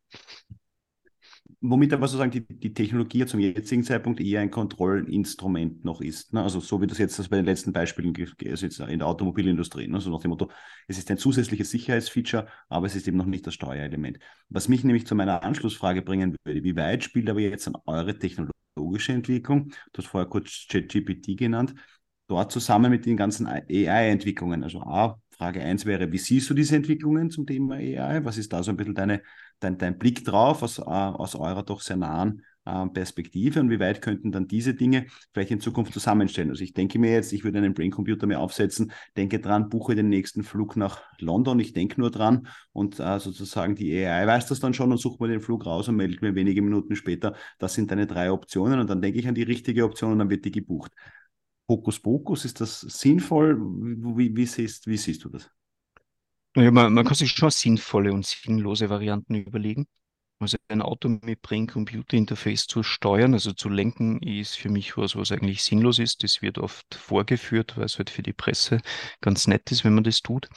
Womit aber sozusagen die, die Technologie zum jetzigen Zeitpunkt eher ein Kontrollinstrument noch ist. Ne? Also so wie das jetzt das bei den letzten Beispielen ist jetzt in der Automobilindustrie. Ne? So nach dem Motto, es ist ein zusätzliches Sicherheitsfeature, aber es ist eben noch nicht das Steuerelement. Was mich nämlich zu meiner Anschlussfrage bringen würde, wie weit spielt aber jetzt an eure technologische Entwicklung, du hast vorher kurz ChatGPT genannt, dort zusammen mit den ganzen AI-Entwicklungen. Also A, Frage 1 wäre, wie siehst du diese Entwicklungen zum Thema AI? Was ist da so ein bisschen deine, dein, dein Blick drauf aus, aus eurer doch sehr nahen äh, Perspektive und wie weit könnten dann diese Dinge vielleicht in Zukunft zusammenstellen? Also ich denke mir jetzt, ich würde einen Brain-Computer mir aufsetzen, denke dran, buche den nächsten Flug nach London, ich denke nur dran und äh, sozusagen die AI weiß das dann schon und sucht mir den Flug raus und meldet mir wenige Minuten später, das sind deine drei Optionen und dann denke ich an die richtige Option und dann wird die gebucht. Hokuspokus? Ist das sinnvoll? Wie, wie, siehst, wie siehst du das? Ja, man, man kann sich schon sinnvolle und sinnlose Varianten überlegen. Also ein Auto mit Brain-Computer-Interface zu steuern, also zu lenken, ist für mich was, was eigentlich sinnlos ist. Das wird oft vorgeführt, weil es halt für die Presse ganz nett ist, wenn man das tut.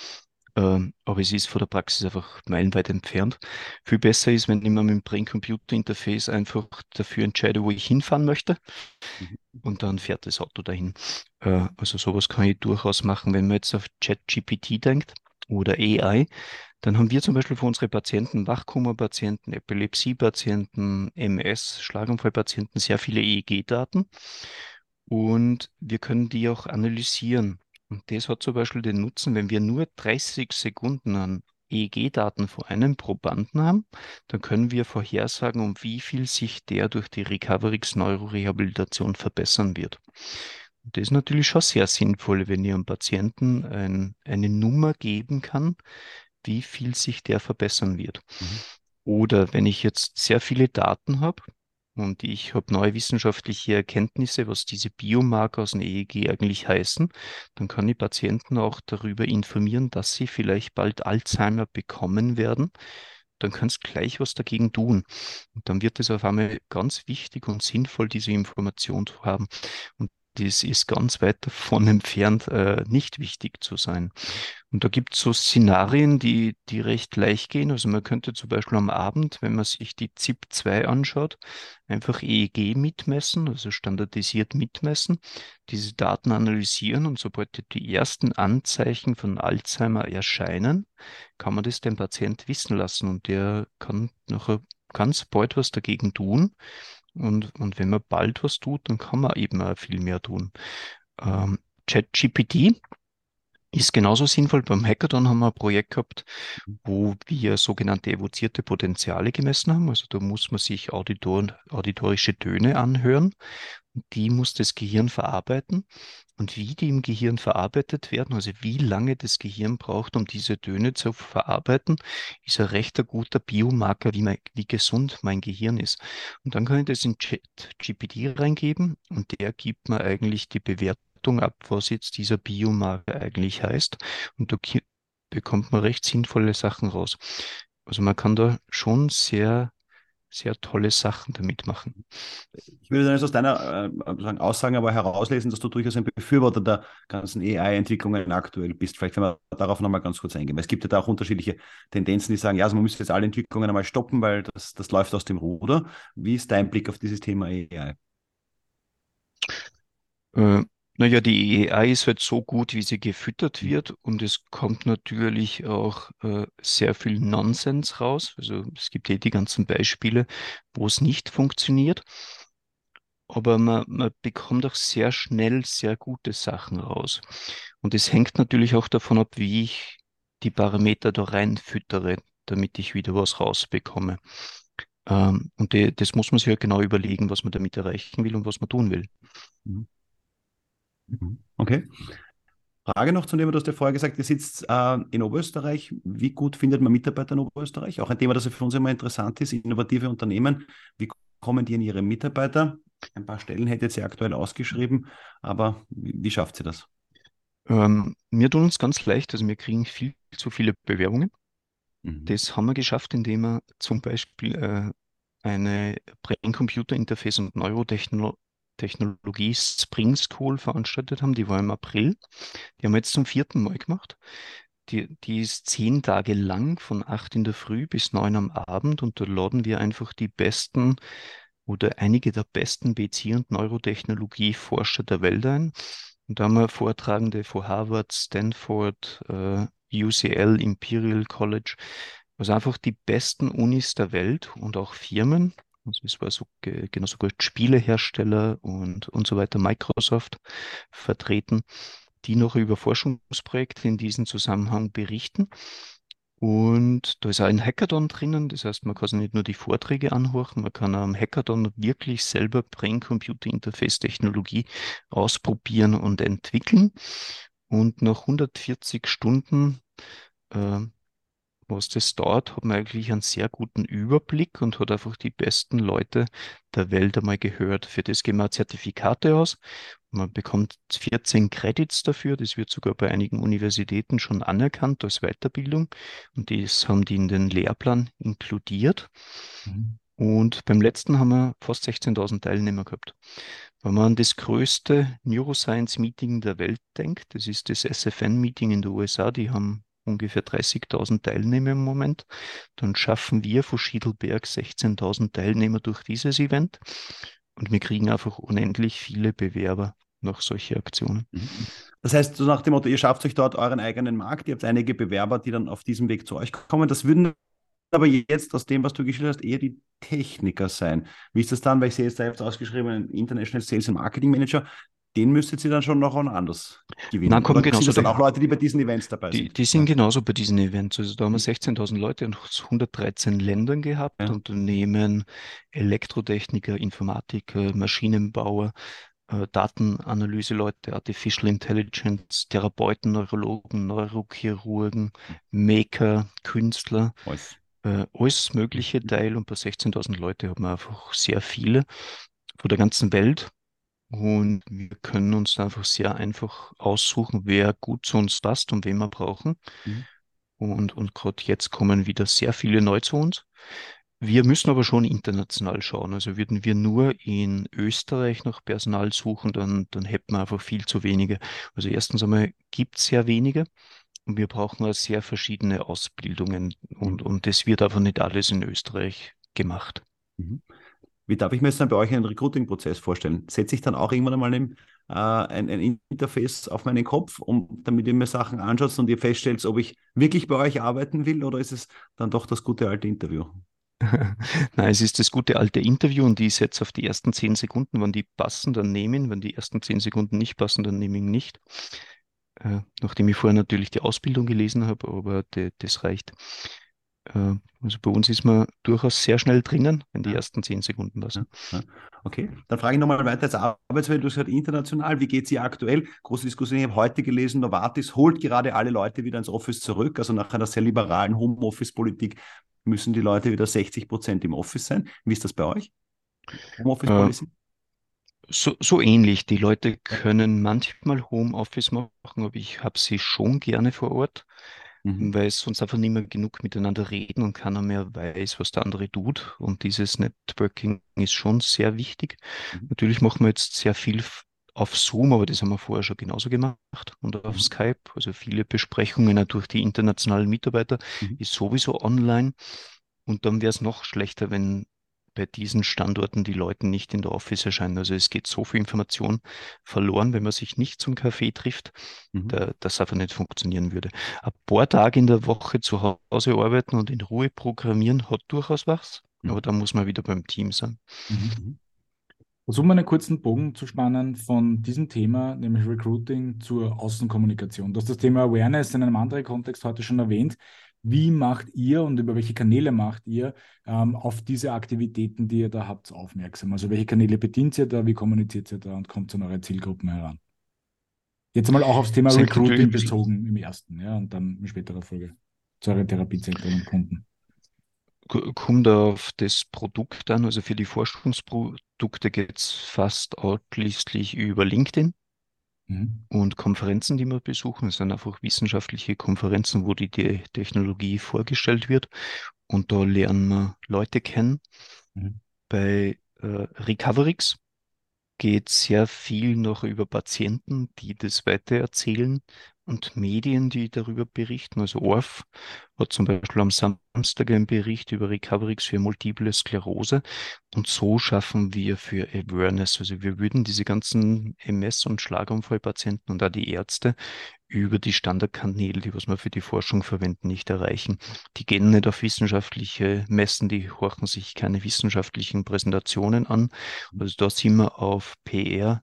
Ähm, aber es ist von der Praxis einfach meilenweit entfernt. Viel besser ist, wenn ich mir mit dem Brain-Computer-Interface einfach dafür entscheide, wo ich hinfahren möchte. Mhm. Und dann fährt das Auto dahin. Äh, also sowas kann ich durchaus machen, wenn man jetzt auf ChatGPT denkt oder AI. Dann haben wir zum Beispiel für unsere Patienten, Wachkoma-Patienten, Epilepsie-Patienten, MS, Schlaganfall-Patienten sehr viele EEG-Daten. Und wir können die auch analysieren. Und das hat zum Beispiel den Nutzen, wenn wir nur 30 Sekunden an EEG-Daten von einem Probanden haben, dann können wir vorhersagen, um wie viel sich der durch die Recoverix-Neurorehabilitation verbessern wird. Und das ist natürlich schon sehr sinnvoll, wenn ich einem Patienten ein, eine Nummer geben kann, wie viel sich der verbessern wird. Mhm. Oder wenn ich jetzt sehr viele Daten habe, und ich habe neue wissenschaftliche Erkenntnisse, was diese Biomarker aus dem EEG eigentlich heißen. Dann kann ich Patienten auch darüber informieren, dass sie vielleicht bald Alzheimer bekommen werden. Dann kannst du gleich was dagegen tun. Und dann wird es auf einmal ganz wichtig und sinnvoll, diese Information zu haben. Und das ist ganz weit davon entfernt, äh, nicht wichtig zu sein. Und da gibt es so Szenarien, die, die recht leicht gehen. Also man könnte zum Beispiel am Abend, wenn man sich die ZIP-2 anschaut, einfach EEG mitmessen, also standardisiert mitmessen, diese Daten analysieren und sobald die ersten Anzeichen von Alzheimer erscheinen, kann man das dem Patient wissen lassen und der kann nachher ganz bald was dagegen tun. Und, und wenn man bald was tut, dann kann man eben auch viel mehr tun. Ähm, ChatGPT ist genauso sinnvoll. Beim Hackathon haben wir ein Projekt gehabt, wo wir sogenannte evozierte Potenziale gemessen haben. Also da muss man sich Auditor, auditorische Töne anhören. Die muss das Gehirn verarbeiten. Und wie die im Gehirn verarbeitet werden, also wie lange das Gehirn braucht, um diese Töne zu verarbeiten, ist ein recht guter Biomarker, wie, mein, wie gesund mein Gehirn ist. Und dann kann ich das in ChatGPT reingeben und der gibt mir eigentlich die Bewertung ab, was jetzt dieser Biomarker eigentlich heißt. Und da bekommt man recht sinnvolle Sachen raus. Also man kann da schon sehr sehr tolle Sachen damit machen. Ich würde dann jetzt aus deiner äh, Aussagen aber herauslesen, dass du durchaus ein Befürworter der ganzen AI-Entwicklungen aktuell bist. Vielleicht können wir darauf nochmal ganz kurz eingehen. Weil es gibt ja da auch unterschiedliche Tendenzen, die sagen, ja, also man müsste jetzt alle Entwicklungen einmal stoppen, weil das, das läuft aus dem Ruder. Wie ist dein Blick auf dieses Thema AI? Äh, Naja, die AI ist halt so gut, wie sie gefüttert wird und es kommt natürlich auch äh, sehr viel Nonsens raus. Also es gibt ja die ganzen Beispiele, wo es nicht funktioniert, aber man, man bekommt auch sehr schnell sehr gute Sachen raus. Und es hängt natürlich auch davon ab, wie ich die Parameter da reinfüttere, damit ich wieder was rausbekomme. Ähm, und die, das muss man sich ja genau überlegen, was man damit erreichen will und was man tun will. Mhm. Mhm. Okay. Frage noch zu dem, du hast ja vorher gesagt, ihr sitzt äh, in Oberösterreich. Wie gut findet man Mitarbeiter in Oberösterreich? Auch ein Thema, das für uns immer interessant ist, innovative Unternehmen. Wie kommen die in ihre Mitarbeiter? Ein paar Stellen hätte jetzt ja aktuell ausgeschrieben, aber wie, wie schafft sie das? Ähm, wir tun uns ganz leicht, also wir kriegen viel zu viele Bewerbungen. Mhm. Das haben wir geschafft, indem wir zum Beispiel äh, eine Brain-Computer-Interface und Neurotechnologie Spring School veranstaltet haben. Die war im April. Die haben wir jetzt zum vierten Mal gemacht. Die, die ist zehn Tage lang von acht in der Früh bis neun am Abend und da laden wir einfach die besten oder einige der besten BC- und Neurotechnologie-Forscher der Welt ein. Und da haben wir Vortragende von Harvard, Stanford, äh, UCL, Imperial College, also einfach die besten Unis der Welt und auch Firmen. Also es war so genauso gut Spielehersteller und, und so weiter, Microsoft vertreten, die noch über Forschungsprojekte in diesem Zusammenhang berichten. Und da ist auch ein Hackathon drinnen, das heißt, man kann sich nicht nur die Vorträge anhören, man kann am Hackathon wirklich selber Brain-Computer-Interface-Technologie ausprobieren und entwickeln. Und nach 140 Stunden, äh, was das dauert, hat man eigentlich einen sehr guten Überblick und hat einfach die besten Leute der Welt einmal gehört. Für das gehen wir Zertifikate aus man bekommt 14 Credits dafür. Das wird sogar bei einigen Universitäten schon anerkannt als Weiterbildung. Und das haben die in den Lehrplan inkludiert. Mhm. Und beim letzten haben wir fast 16.000 Teilnehmer gehabt. Wenn man an das größte Neuroscience-Meeting der Welt denkt, das ist das SFN-Meeting in den USA, die haben ungefähr 30.000 Teilnehmer im Moment, dann schaffen wir von Schiedelberg 16.000 Teilnehmer durch dieses Event. Und wir kriegen einfach unendlich viele Bewerber nach solchen Aktionen. Mhm. Das heißt, so nach dem Motto, ihr schafft euch dort euren eigenen Markt, ihr habt einige Bewerber, die dann auf diesem Weg zu euch kommen. Das würden aber jetzt aus dem, was du geschildert hast, eher die Techniker sein. Wie ist das dann? Weil ich sehe jetzt jetzt ausgeschrieben, International Sales and Marketing Manager den müsstet ihr dann schon noch anders gewinnen. Nein, kommen genauso sind das dann auch Leute, die bei diesen Events dabei sind? Die sind ja. genauso bei diesen Events. Also da haben wir 16.000 Leute in 113 Ländern gehabt, ja. Unternehmen, Elektrotechniker, Informatiker, Maschinenbauer, äh, Datenanalyse-Leute, Artificial Intelligence, Therapeuten, Neurologen, Neurochirurgen, Maker, Künstler. Alles. Äh, alles mögliche Teil und bei 16.000 Leute haben wir einfach sehr viele von der ganzen Welt und wir können uns einfach sehr einfach aussuchen, wer gut zu uns passt und wen wir brauchen. Mhm. Und, und gerade jetzt kommen wieder sehr viele neu zu uns. Wir müssen aber schon international schauen. Also würden wir nur in Österreich nach Personal suchen, dann, dann hätten wir einfach viel zu wenige. Also erstens einmal gibt es sehr wenige und wir brauchen auch sehr verschiedene Ausbildungen und, und das wird einfach nicht alles in Österreich gemacht. Mhm. Wie darf ich mir jetzt dann bei euch einen Recruiting-Prozess vorstellen? Setze ich dann auch irgendwann einmal ein, äh, ein, ein, Interface auf meinen Kopf, um, damit ihr mir Sachen anschaut und ihr feststellt, ob ich wirklich bei euch arbeiten will oder ist es dann doch das gute alte Interview? Nein, es ist das gute alte Interview und ich setze auf die ersten zehn Sekunden. Wenn die passen, dann nehme ich ihn. Wenn die ersten zehn Sekunden nicht passen, dann nehme ich nicht. Äh, nachdem ich vorher natürlich die Ausbildung gelesen habe, aber de, das reicht. Äh, also bei uns ist man durchaus sehr schnell drinnen, wenn die ersten zehn Sekunden passen. Okay, dann frage ich nochmal weiter als Arbeitswelt, du hast international, wie geht es hier aktuell? Große Diskussion, ich habe heute gelesen, Novartis holt gerade alle Leute wieder ins Office zurück, also nach einer sehr liberalen Homeoffice-Politik müssen die Leute wieder 60 Prozent im Office sein. Wie ist das bei euch? Homeoffice-Policy? Äh, so, so ähnlich. Die Leute können manchmal Homeoffice machen, aber ich habe sie schon gerne vor Ort mhm. weil es sonst einfach nicht mehr genug miteinander reden und keiner mehr weiß, was der andere tut. Und dieses Networking ist schon sehr wichtig. Mhm. Natürlich machen wir jetzt sehr viel auf Zoom, aber das haben wir vorher schon genauso gemacht und auf mhm. Skype. Also viele Besprechungen durch die internationalen Mitarbeiter mhm. ist sowieso online. Und dann wäre es noch schlechter, wenn bei diesen Standorten die Leute nicht in der Office erscheinen. Also es geht so viel Information verloren, wenn man sich nicht zum Kaffee trifft, mhm. da, das einfach nicht funktionieren würde. Ein paar Tage in der Woche zu Hause arbeiten und in Ruhe programmieren hat durchaus was, mhm. aber da muss man wieder beim Team sein. Mhm. Versuchen wir einen kurzen Bogen zu spannen von diesem Thema, nämlich Recruiting zur Außenkommunikation. Du hast das Thema Awareness in einem anderen Kontext heute schon erwähnt. Wie macht ihr und über welche Kanäle macht ihr ähm, auf diese Aktivitäten, die ihr da habt, aufmerksam? Also welche Kanäle bedient ihr da, wie kommuniziert ihr da und kommt an eure Zielgruppen heran? Jetzt einmal auch aufs Thema Sind Recruiting bezogen im ersten, ja, und dann in späterer Folge zu euren Therapiezentren und Kunden. Kommt auf das Produkt an, also für die Forschungsprodukte geht es fast ausschließlich über LinkedIn. Mhm. Und Konferenzen, die wir besuchen, sind einfach wissenschaftliche Konferenzen, wo die, die Technologie vorgestellt wird. Und da lernen wir Leute kennen. Mhm. Bei äh, Recoverix geht sehr viel noch über Patienten, die das weitererzählen und Medien, die darüber berichten. Also ORF hat zum Beispiel am Samstag einen Bericht über Recoverix für multiple Sklerose. Und so schaffen wir für Awareness. Also wir würden diese ganzen MS- und Schlaganfallpatienten und auch die Ärzte über die Standardkanäle, die was wir für die Forschung verwenden, nicht erreichen. Die gehen nicht auf wissenschaftliche Messen, die horchen sich keine wissenschaftlichen Präsentationen an. Also da sind wir auf PR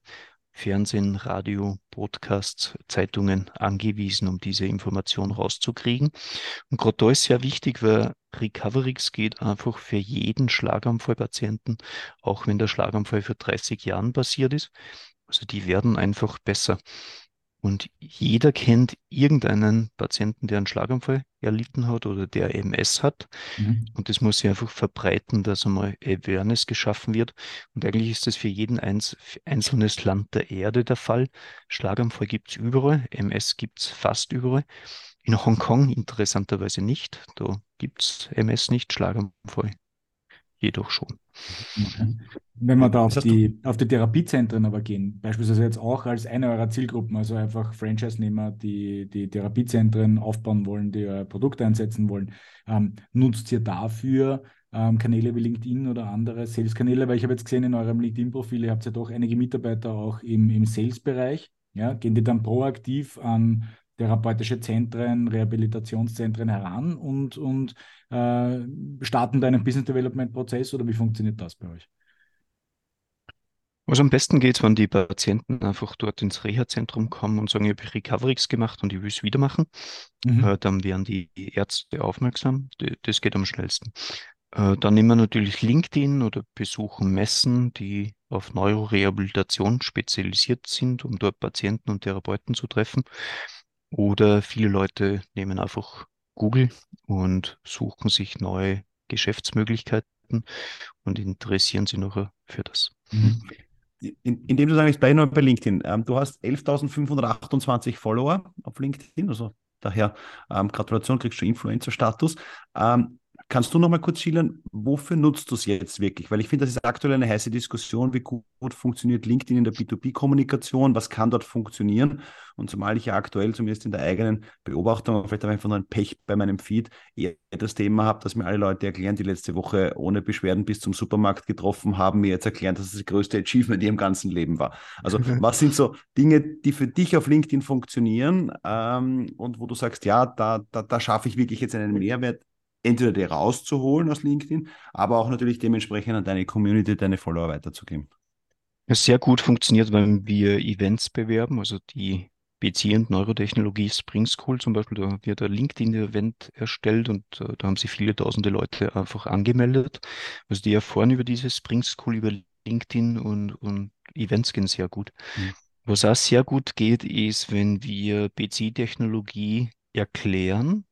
Fernsehen, Radio, Podcasts, Zeitungen angewiesen, um diese Information rauszukriegen. Und gerade da ist sehr wichtig, weil Recoverix geht einfach für jeden Schlaganfallpatienten, auch wenn der Schlaganfall für 30 Jahren passiert ist. Also die werden einfach besser. Und jeder kennt irgendeinen Patienten, der einen Schlaganfall erlitten hat oder der MS hat. Mhm. Und das muss sich einfach verbreiten, dass einmal Awareness geschaffen wird. Und eigentlich ist das für jeden eins, für einzelnes Land der Erde der Fall. Schlaganfall gibt es überall, MS gibt es fast überall. In Hongkong interessanterweise nicht. Da gibt es MS nicht, Schlaganfall jedoch schon. Okay. Wenn wir da auf die, auf die Therapiezentren aber gehen, beispielsweise jetzt auch als eine eurer Zielgruppen, also einfach Franchise-Nehmer, die die Therapiezentren aufbauen wollen, die euer Produkt einsetzen wollen, ähm, nutzt ihr dafür ähm, Kanäle wie LinkedIn oder andere Sales-Kanäle? Weil ich habe jetzt gesehen in eurem LinkedIn-Profil, ihr habt ja doch einige Mitarbeiter auch im, im Sales-Bereich. Ja? Gehen die dann proaktiv an therapeutische Zentren, Rehabilitationszentren heran und, und äh, starten da einen Business Development Prozess oder wie funktioniert das bei euch? Also am besten geht es, wenn die Patienten einfach dort ins Reha-Zentrum kommen und sagen, ich habe Recoverix gemacht und ich will es wieder machen. Mhm. Äh, dann werden die Ärzte aufmerksam. Das geht am schnellsten. Äh, dann nehmen wir natürlich LinkedIn oder besuchen Messen, die auf Neurorehabilitation spezialisiert sind, um dort Patienten und Therapeuten zu treffen. Oder viele Leute nehmen einfach Google und suchen sich neue Geschäftsmöglichkeiten und interessieren sich noch für das. Mhm. In, indem du sagst, bei, bei LinkedIn, ähm, du hast 11.528 Follower auf LinkedIn, also daher ähm, Gratulation, kriegst du Influencer-Status. Ähm, Kannst du noch mal kurz schildern, wofür nutzt du es jetzt wirklich? Weil ich finde, das ist aktuell eine heiße Diskussion, wie gut funktioniert LinkedIn in der B2B-Kommunikation, was kann dort funktionieren? Und zumal ich ja aktuell, zumindest in der eigenen Beobachtung, vielleicht habe ich einfach nur ein Pech bei meinem Feed, eher das Thema habe, dass mir alle Leute erklären, die letzte Woche ohne Beschwerden bis zum Supermarkt getroffen haben, mir jetzt erklären, dass es das größte Achievement in ihrem ganzen Leben war. Also was sind so Dinge, die für dich auf LinkedIn funktionieren ähm, und wo du sagst, ja, da, da, da schaffe ich wirklich jetzt einen Mehrwert entweder dir rauszuholen aus LinkedIn, aber auch natürlich dementsprechend an deine Community, deine Follower weiterzugeben. Ja, sehr gut funktioniert, wenn wir Events bewerben, also die BC und Neurotechnologie Spring School zum Beispiel, da wird ein LinkedIn-Event erstellt und äh, da haben sich viele tausende Leute einfach angemeldet. Also die erfahren über diese Spring School, über LinkedIn und, und Events gehen sehr gut. Mhm. Was auch sehr gut geht, ist, wenn wir BC-Technologie erklären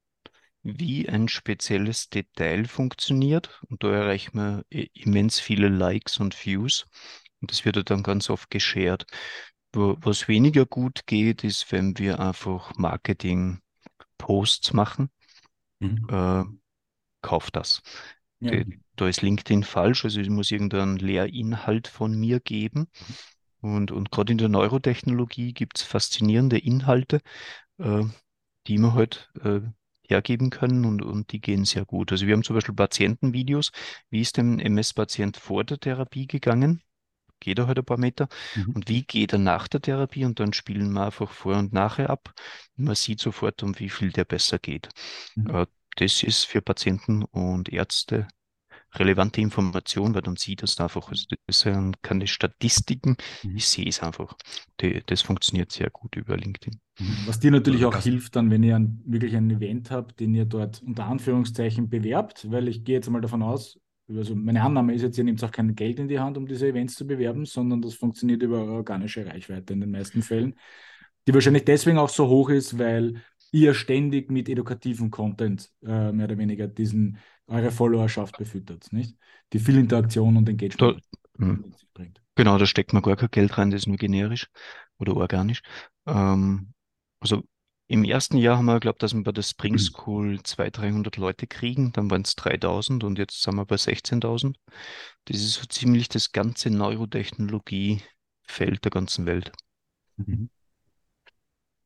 wie ein spezielles Detail funktioniert. Und da erreicht man immens viele Likes und Views. Und das wird dann ganz oft geshared. Was weniger gut geht, ist, wenn wir einfach Marketing-Posts machen. Mhm. Äh, kauf das. Ja. Da ist LinkedIn falsch, also es muss irgendeinen Lehrinhalt von mir geben. Und, und gerade in der Neurotechnologie gibt es faszinierende Inhalte, äh, die man halt äh, hergeben können und, und die gehen sehr gut. Also wir haben zum Beispiel Patientenvideos. Wie ist dem MS-Patient vor der Therapie gegangen? Geht er halt ein paar Meter? Mhm. Und wie geht er nach der Therapie? Und dann spielen wir einfach vor und nachher ab. Man sieht sofort, um wie viel der besser geht. Mhm. Äh, Das ist für Patienten und Ärzte relevante Information, weil dann sieht es einfach. Also das sind keine Statistiken, Mhm. ich sehe es einfach. Die, das funktioniert sehr gut über LinkedIn. Was dir natürlich Also auch das- hilft, dann, wenn ihr ein, wirklich ein Event habt, den ihr dort unter Anführungszeichen bewerbt, weil ich gehe jetzt mal davon aus, also meine Annahme ist jetzt, ihr nehmt auch kein Geld in die Hand, um diese Events zu bewerben, sondern das funktioniert über eure organische Reichweite in den meisten Fällen, die wahrscheinlich deswegen auch so hoch ist, weil ihr ständig mit edukativen Content äh, mehr oder weniger diesen eure Followerschaft befüttert, nicht? Die viel Interaktion und Engagement Hm. mit sich bringt. Genau, da steckt man gar kein Geld rein, das ist nur generisch oder organisch. Ähm, also im ersten Jahr haben wir geglaubt, dass wir bei der Spring School 200, 300 Leute kriegen, dann waren es 3000 und jetzt sind wir bei 16.000. Das ist so ziemlich das ganze Neurotechnologie-Feld der ganzen Welt. Mhm.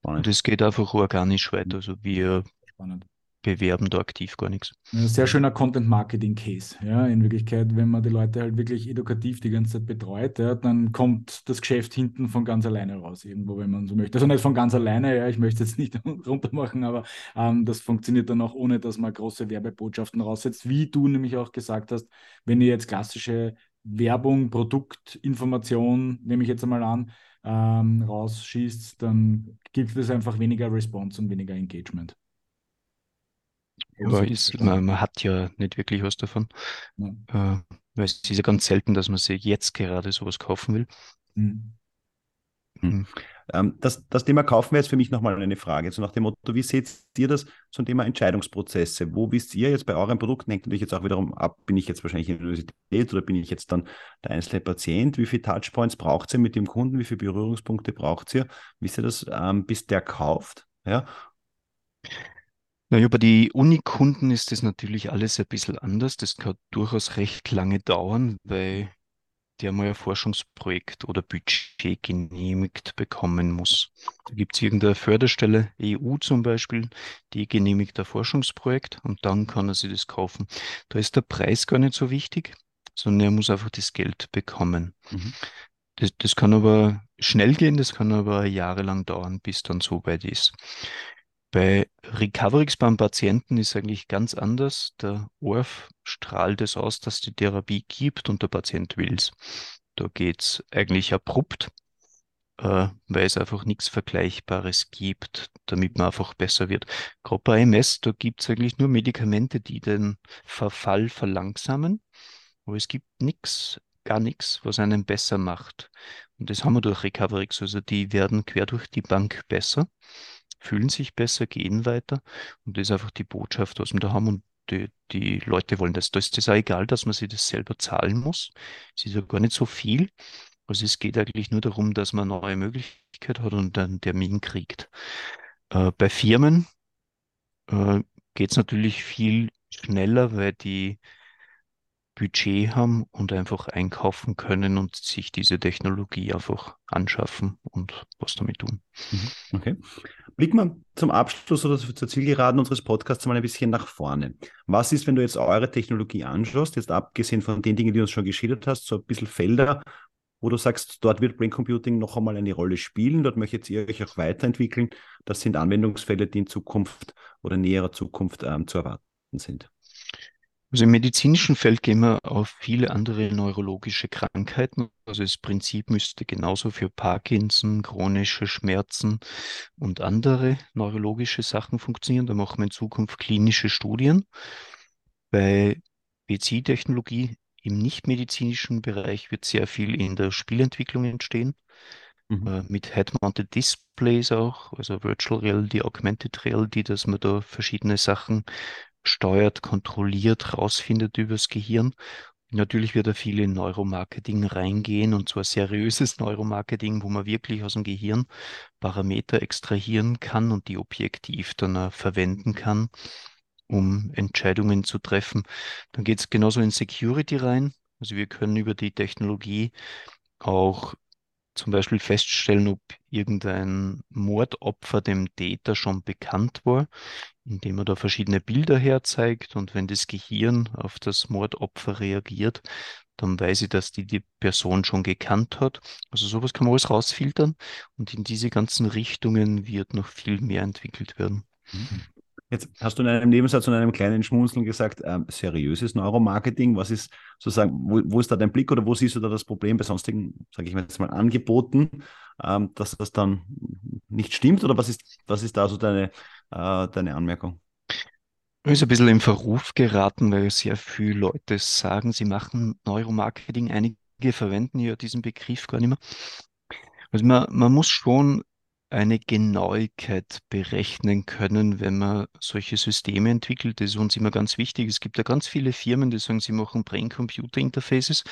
Und es geht einfach organisch weiter. Also wir Spannend. Bewerben da aktiv gar nichts. Ein sehr schöner Content-Marketing-Case. Ja, in Wirklichkeit, wenn man die Leute halt wirklich edukativ die ganze Zeit betreut, ja, dann kommt das Geschäft hinten von ganz alleine raus, irgendwo, wenn man so möchte. Also nicht von ganz alleine, ja, ich möchte jetzt nicht runter machen, aber ähm, das funktioniert dann auch, ohne dass man große Werbebotschaften raussetzt, wie du nämlich auch gesagt hast, wenn ihr jetzt klassische Werbung, Produktinformation, nehme ich jetzt einmal an, ähm, rausschießt, dann gibt es einfach weniger Response und weniger Engagement. Aber ist, man, man hat ja nicht wirklich was davon. Äh, weil es ist ja ganz selten, dass man sich jetzt gerade sowas kaufen will. Mhm. Ähm, das, das Thema kaufen wäre jetzt für mich nochmal eine Frage. So nach dem Motto, wie seht ihr das zum Thema Entscheidungsprozesse? Wo wisst ihr jetzt bei euren Produkten, hängt natürlich jetzt auch wiederum ab, bin ich jetzt wahrscheinlich in der Universität oder bin ich jetzt dann der einzelne Patient? Wie viele Touchpoints braucht ihr mit dem Kunden? Wie viele Berührungspunkte braucht ihr? Wisst ihr das, ähm, bis der kauft? Ja, Naja, bei die Unikunden ist das natürlich alles ein bisschen anders. Das kann durchaus recht lange dauern, weil der mal ein Forschungsprojekt oder Budget genehmigt bekommen muss. Da gibt es irgendeine Förderstelle, EU zum Beispiel, die genehmigt ein Forschungsprojekt und dann kann er sich das kaufen. Da ist der Preis gar nicht so wichtig, sondern er muss einfach das Geld bekommen. Mhm. Das, das kann aber schnell gehen, das kann aber jahrelang dauern, bis dann so weit ist. Bei Recoverix beim Patienten ist eigentlich ganz anders. Der ORF strahlt es aus, dass die Therapie gibt und der Patient will's. Da geht's eigentlich abrupt, äh, weil es einfach nichts Vergleichbares gibt, damit man einfach besser wird. Gerade bei AMS, da gibt's eigentlich nur Medikamente, die den Verfall verlangsamen, aber es gibt nichts, gar nichts, was einen besser macht. Und das haben wir durch Recoverix. Also die werden quer durch die Bank besser fühlen sich besser, gehen weiter. Und das ist einfach die Botschaft, was wir da haben. Und die, die Leute wollen das. Da ist das auch egal, dass man sich das selber zahlen muss. Es ist ja gar nicht so viel. Also es geht eigentlich nur darum, dass man eine neue Möglichkeit hat und einen Termin kriegt. Äh, bei Firmen äh, geht es natürlich viel schneller, weil die Budget haben und einfach einkaufen können und sich diese Technologie einfach anschaffen und was damit tun. Okay. Blicken wir zum Abschluss oder zur Zielgeraden unseres Podcasts mal ein bisschen nach vorne. Was ist, wenn du jetzt eure Technologie anschaust, jetzt abgesehen von den Dingen, die du uns schon geschildert hast, so ein bisschen Felder, wo du sagst, dort wird Brain Computing noch einmal eine Rolle spielen, dort möchtet ihr euch auch weiterentwickeln. Das sind Anwendungsfälle, die in Zukunft oder näherer Zukunft ähm, zu erwarten sind. Also im medizinischen Feld gehen wir auf viele andere neurologische Krankheiten. Also das Prinzip müsste genauso für Parkinson, chronische Schmerzen und andere neurologische Sachen funktionieren. Da machen wir in Zukunft klinische Studien. Bei BCI-Technologie im nichtmedizinischen Bereich wird sehr viel in der Spielentwicklung entstehen. Mhm. Äh, mit Head-Mounted Displays auch, also Virtual Reality, Augmented Reality, dass man da verschiedene Sachen steuert, kontrolliert, rausfindet übers Gehirn. Natürlich wird da viel in Neuromarketing reingehen und zwar seriöses Neuromarketing, wo man wirklich aus dem Gehirn Parameter extrahieren kann und die objektiv dann verwenden kann, um Entscheidungen zu treffen. Dann geht es genauso in Security rein. Also wir können über die Technologie auch zum Beispiel feststellen, ob irgendein Mordopfer dem Täter schon bekannt war. Indem er da verschiedene Bilder herzeigt und wenn das Gehirn auf das Mordopfer reagiert, dann weiß ich, dass die die Person schon gekannt hat. Also sowas kann man alles rausfiltern und in diese ganzen Richtungen wird noch viel mehr entwickelt werden. Mhm. Jetzt hast du in einem Nebensatz und einem kleinen Schmunzeln gesagt, ähm, seriöses Neuromarketing. Was ist sozusagen, wo, wo, ist da dein Blick oder wo siehst du da das Problem bei sonstigen, sage ich jetzt mal, Angeboten, ähm, dass das dann nicht stimmt? Oder was ist, was ist da so deine, äh, deine Anmerkung? Ist ein bisschen im Verruf geraten, weil sehr viele Leute sagen, sie machen Neuromarketing. Einige verwenden ja diesen Begriff gar nicht mehr. Also man, man muss schon eine Genauigkeit berechnen können, wenn man solche Systeme entwickelt. Das ist uns immer ganz wichtig. Es gibt ja ganz viele Firmen, die sagen, sie machen Brain-Computer-Interfaces,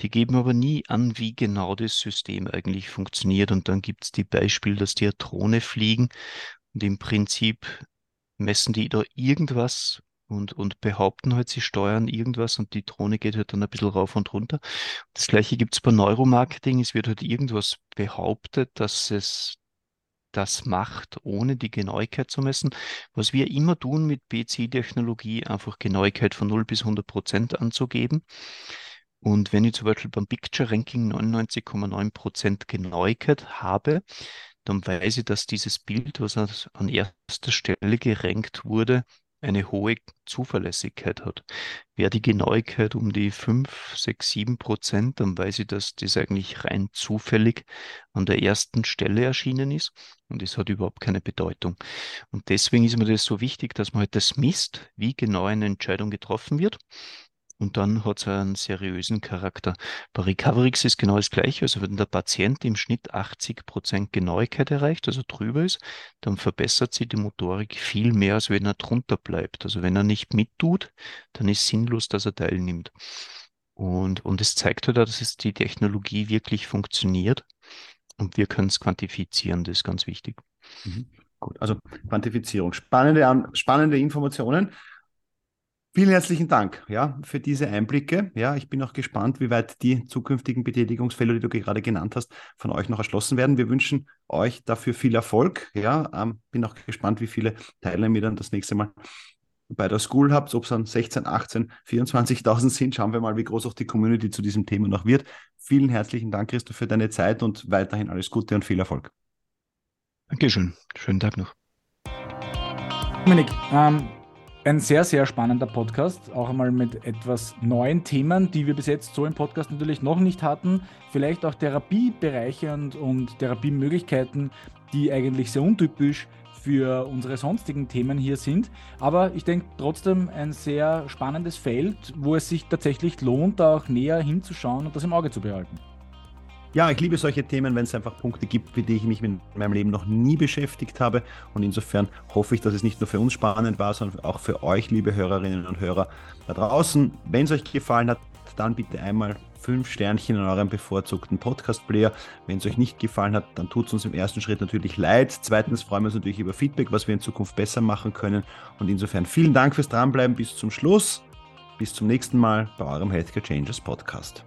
die geben aber nie an, wie genau das System eigentlich funktioniert. Und dann gibt es die Beispiele, dass die Drohne fliegen und im Prinzip messen die da irgendwas und, und behaupten halt, sie steuern irgendwas und die Drohne geht halt dann ein bisschen rauf und runter. Das gleiche gibt es bei Neuromarketing. Es wird halt irgendwas behauptet, dass es das macht, ohne die Genauigkeit zu messen. Was wir immer tun mit BCI-Technologie, einfach Genauigkeit von 0 bis 100 Prozent anzugeben. Und wenn ich zum Beispiel beim Picture Ranking 99,9 Prozent Genauigkeit habe, dann weiß ich, dass dieses Bild, was an erster Stelle gerankt wurde, eine hohe Zuverlässigkeit hat. Wäre die Genauigkeit um die 5, 6, 7 Prozent, dann weiß ich, dass das eigentlich rein zufällig an der ersten Stelle erschienen ist und es hat überhaupt keine Bedeutung. Und deswegen ist mir das so wichtig, dass man halt das misst, wie genau eine Entscheidung getroffen wird und dann hat es einen seriösen Charakter. Bei Recoverix ist genau das Gleiche. Also wenn der Patient im Schnitt 80 Prozent Genauigkeit erreicht, also drüber ist, dann verbessert sich die Motorik viel mehr, als wenn er drunter bleibt. Also wenn er nicht mittut, dann ist sinnlos, dass er teilnimmt. Und, und es zeigt halt, dass es die Technologie wirklich funktioniert und wir können es quantifizieren, das ist ganz wichtig. Mhm. Gut, also Quantifizierung. Spannende, spannende Informationen. Vielen herzlichen Dank ja, für diese Einblicke. Ja, ich bin auch gespannt, wie weit die zukünftigen Betätigungsfälle, die du gerade genannt hast, von euch noch erschlossen werden. Wir wünschen euch dafür viel Erfolg. Ja, ähm, bin auch gespannt, wie viele Teilnehmer ihr dann das nächste Mal bei der School habt, ob es dann 16, 18, 24.000 sind. Schauen wir mal, wie groß auch die Community zu diesem Thema noch wird. Vielen herzlichen Dank, Christoph, für deine Zeit und weiterhin alles Gute und viel Erfolg. Dankeschön. Schönen Tag noch. Dominik, ähm, ein sehr, sehr spannender Podcast, auch einmal mit etwas neuen Themen, die wir bis jetzt so im Podcast natürlich noch nicht hatten. Vielleicht auch Therapiebereiche und, und Therapiemöglichkeiten, die eigentlich sehr untypisch für unsere sonstigen Themen hier sind. Aber ich denke trotzdem ein sehr spannendes Feld, wo es sich tatsächlich lohnt, da auch näher hinzuschauen und das im Auge zu behalten. Ja, ich liebe solche Themen, wenn es einfach Punkte gibt, für die ich mich in meinem Leben noch nie beschäftigt habe. Und insofern hoffe ich, dass es nicht nur für uns spannend war, sondern auch für euch, liebe Hörerinnen und Hörer da draußen. Wenn es euch gefallen hat, dann bitte einmal fünf Sternchen in eurem bevorzugten Podcast-Player. Wenn es euch nicht gefallen hat, dann tut es uns im ersten Schritt natürlich leid. Zweitens freuen wir uns natürlich über Feedback, was wir in Zukunft besser machen können. Und insofern vielen Dank fürs Dranbleiben bis zum Schluss. Bis zum nächsten Mal bei eurem Healthcare Changes Podcast.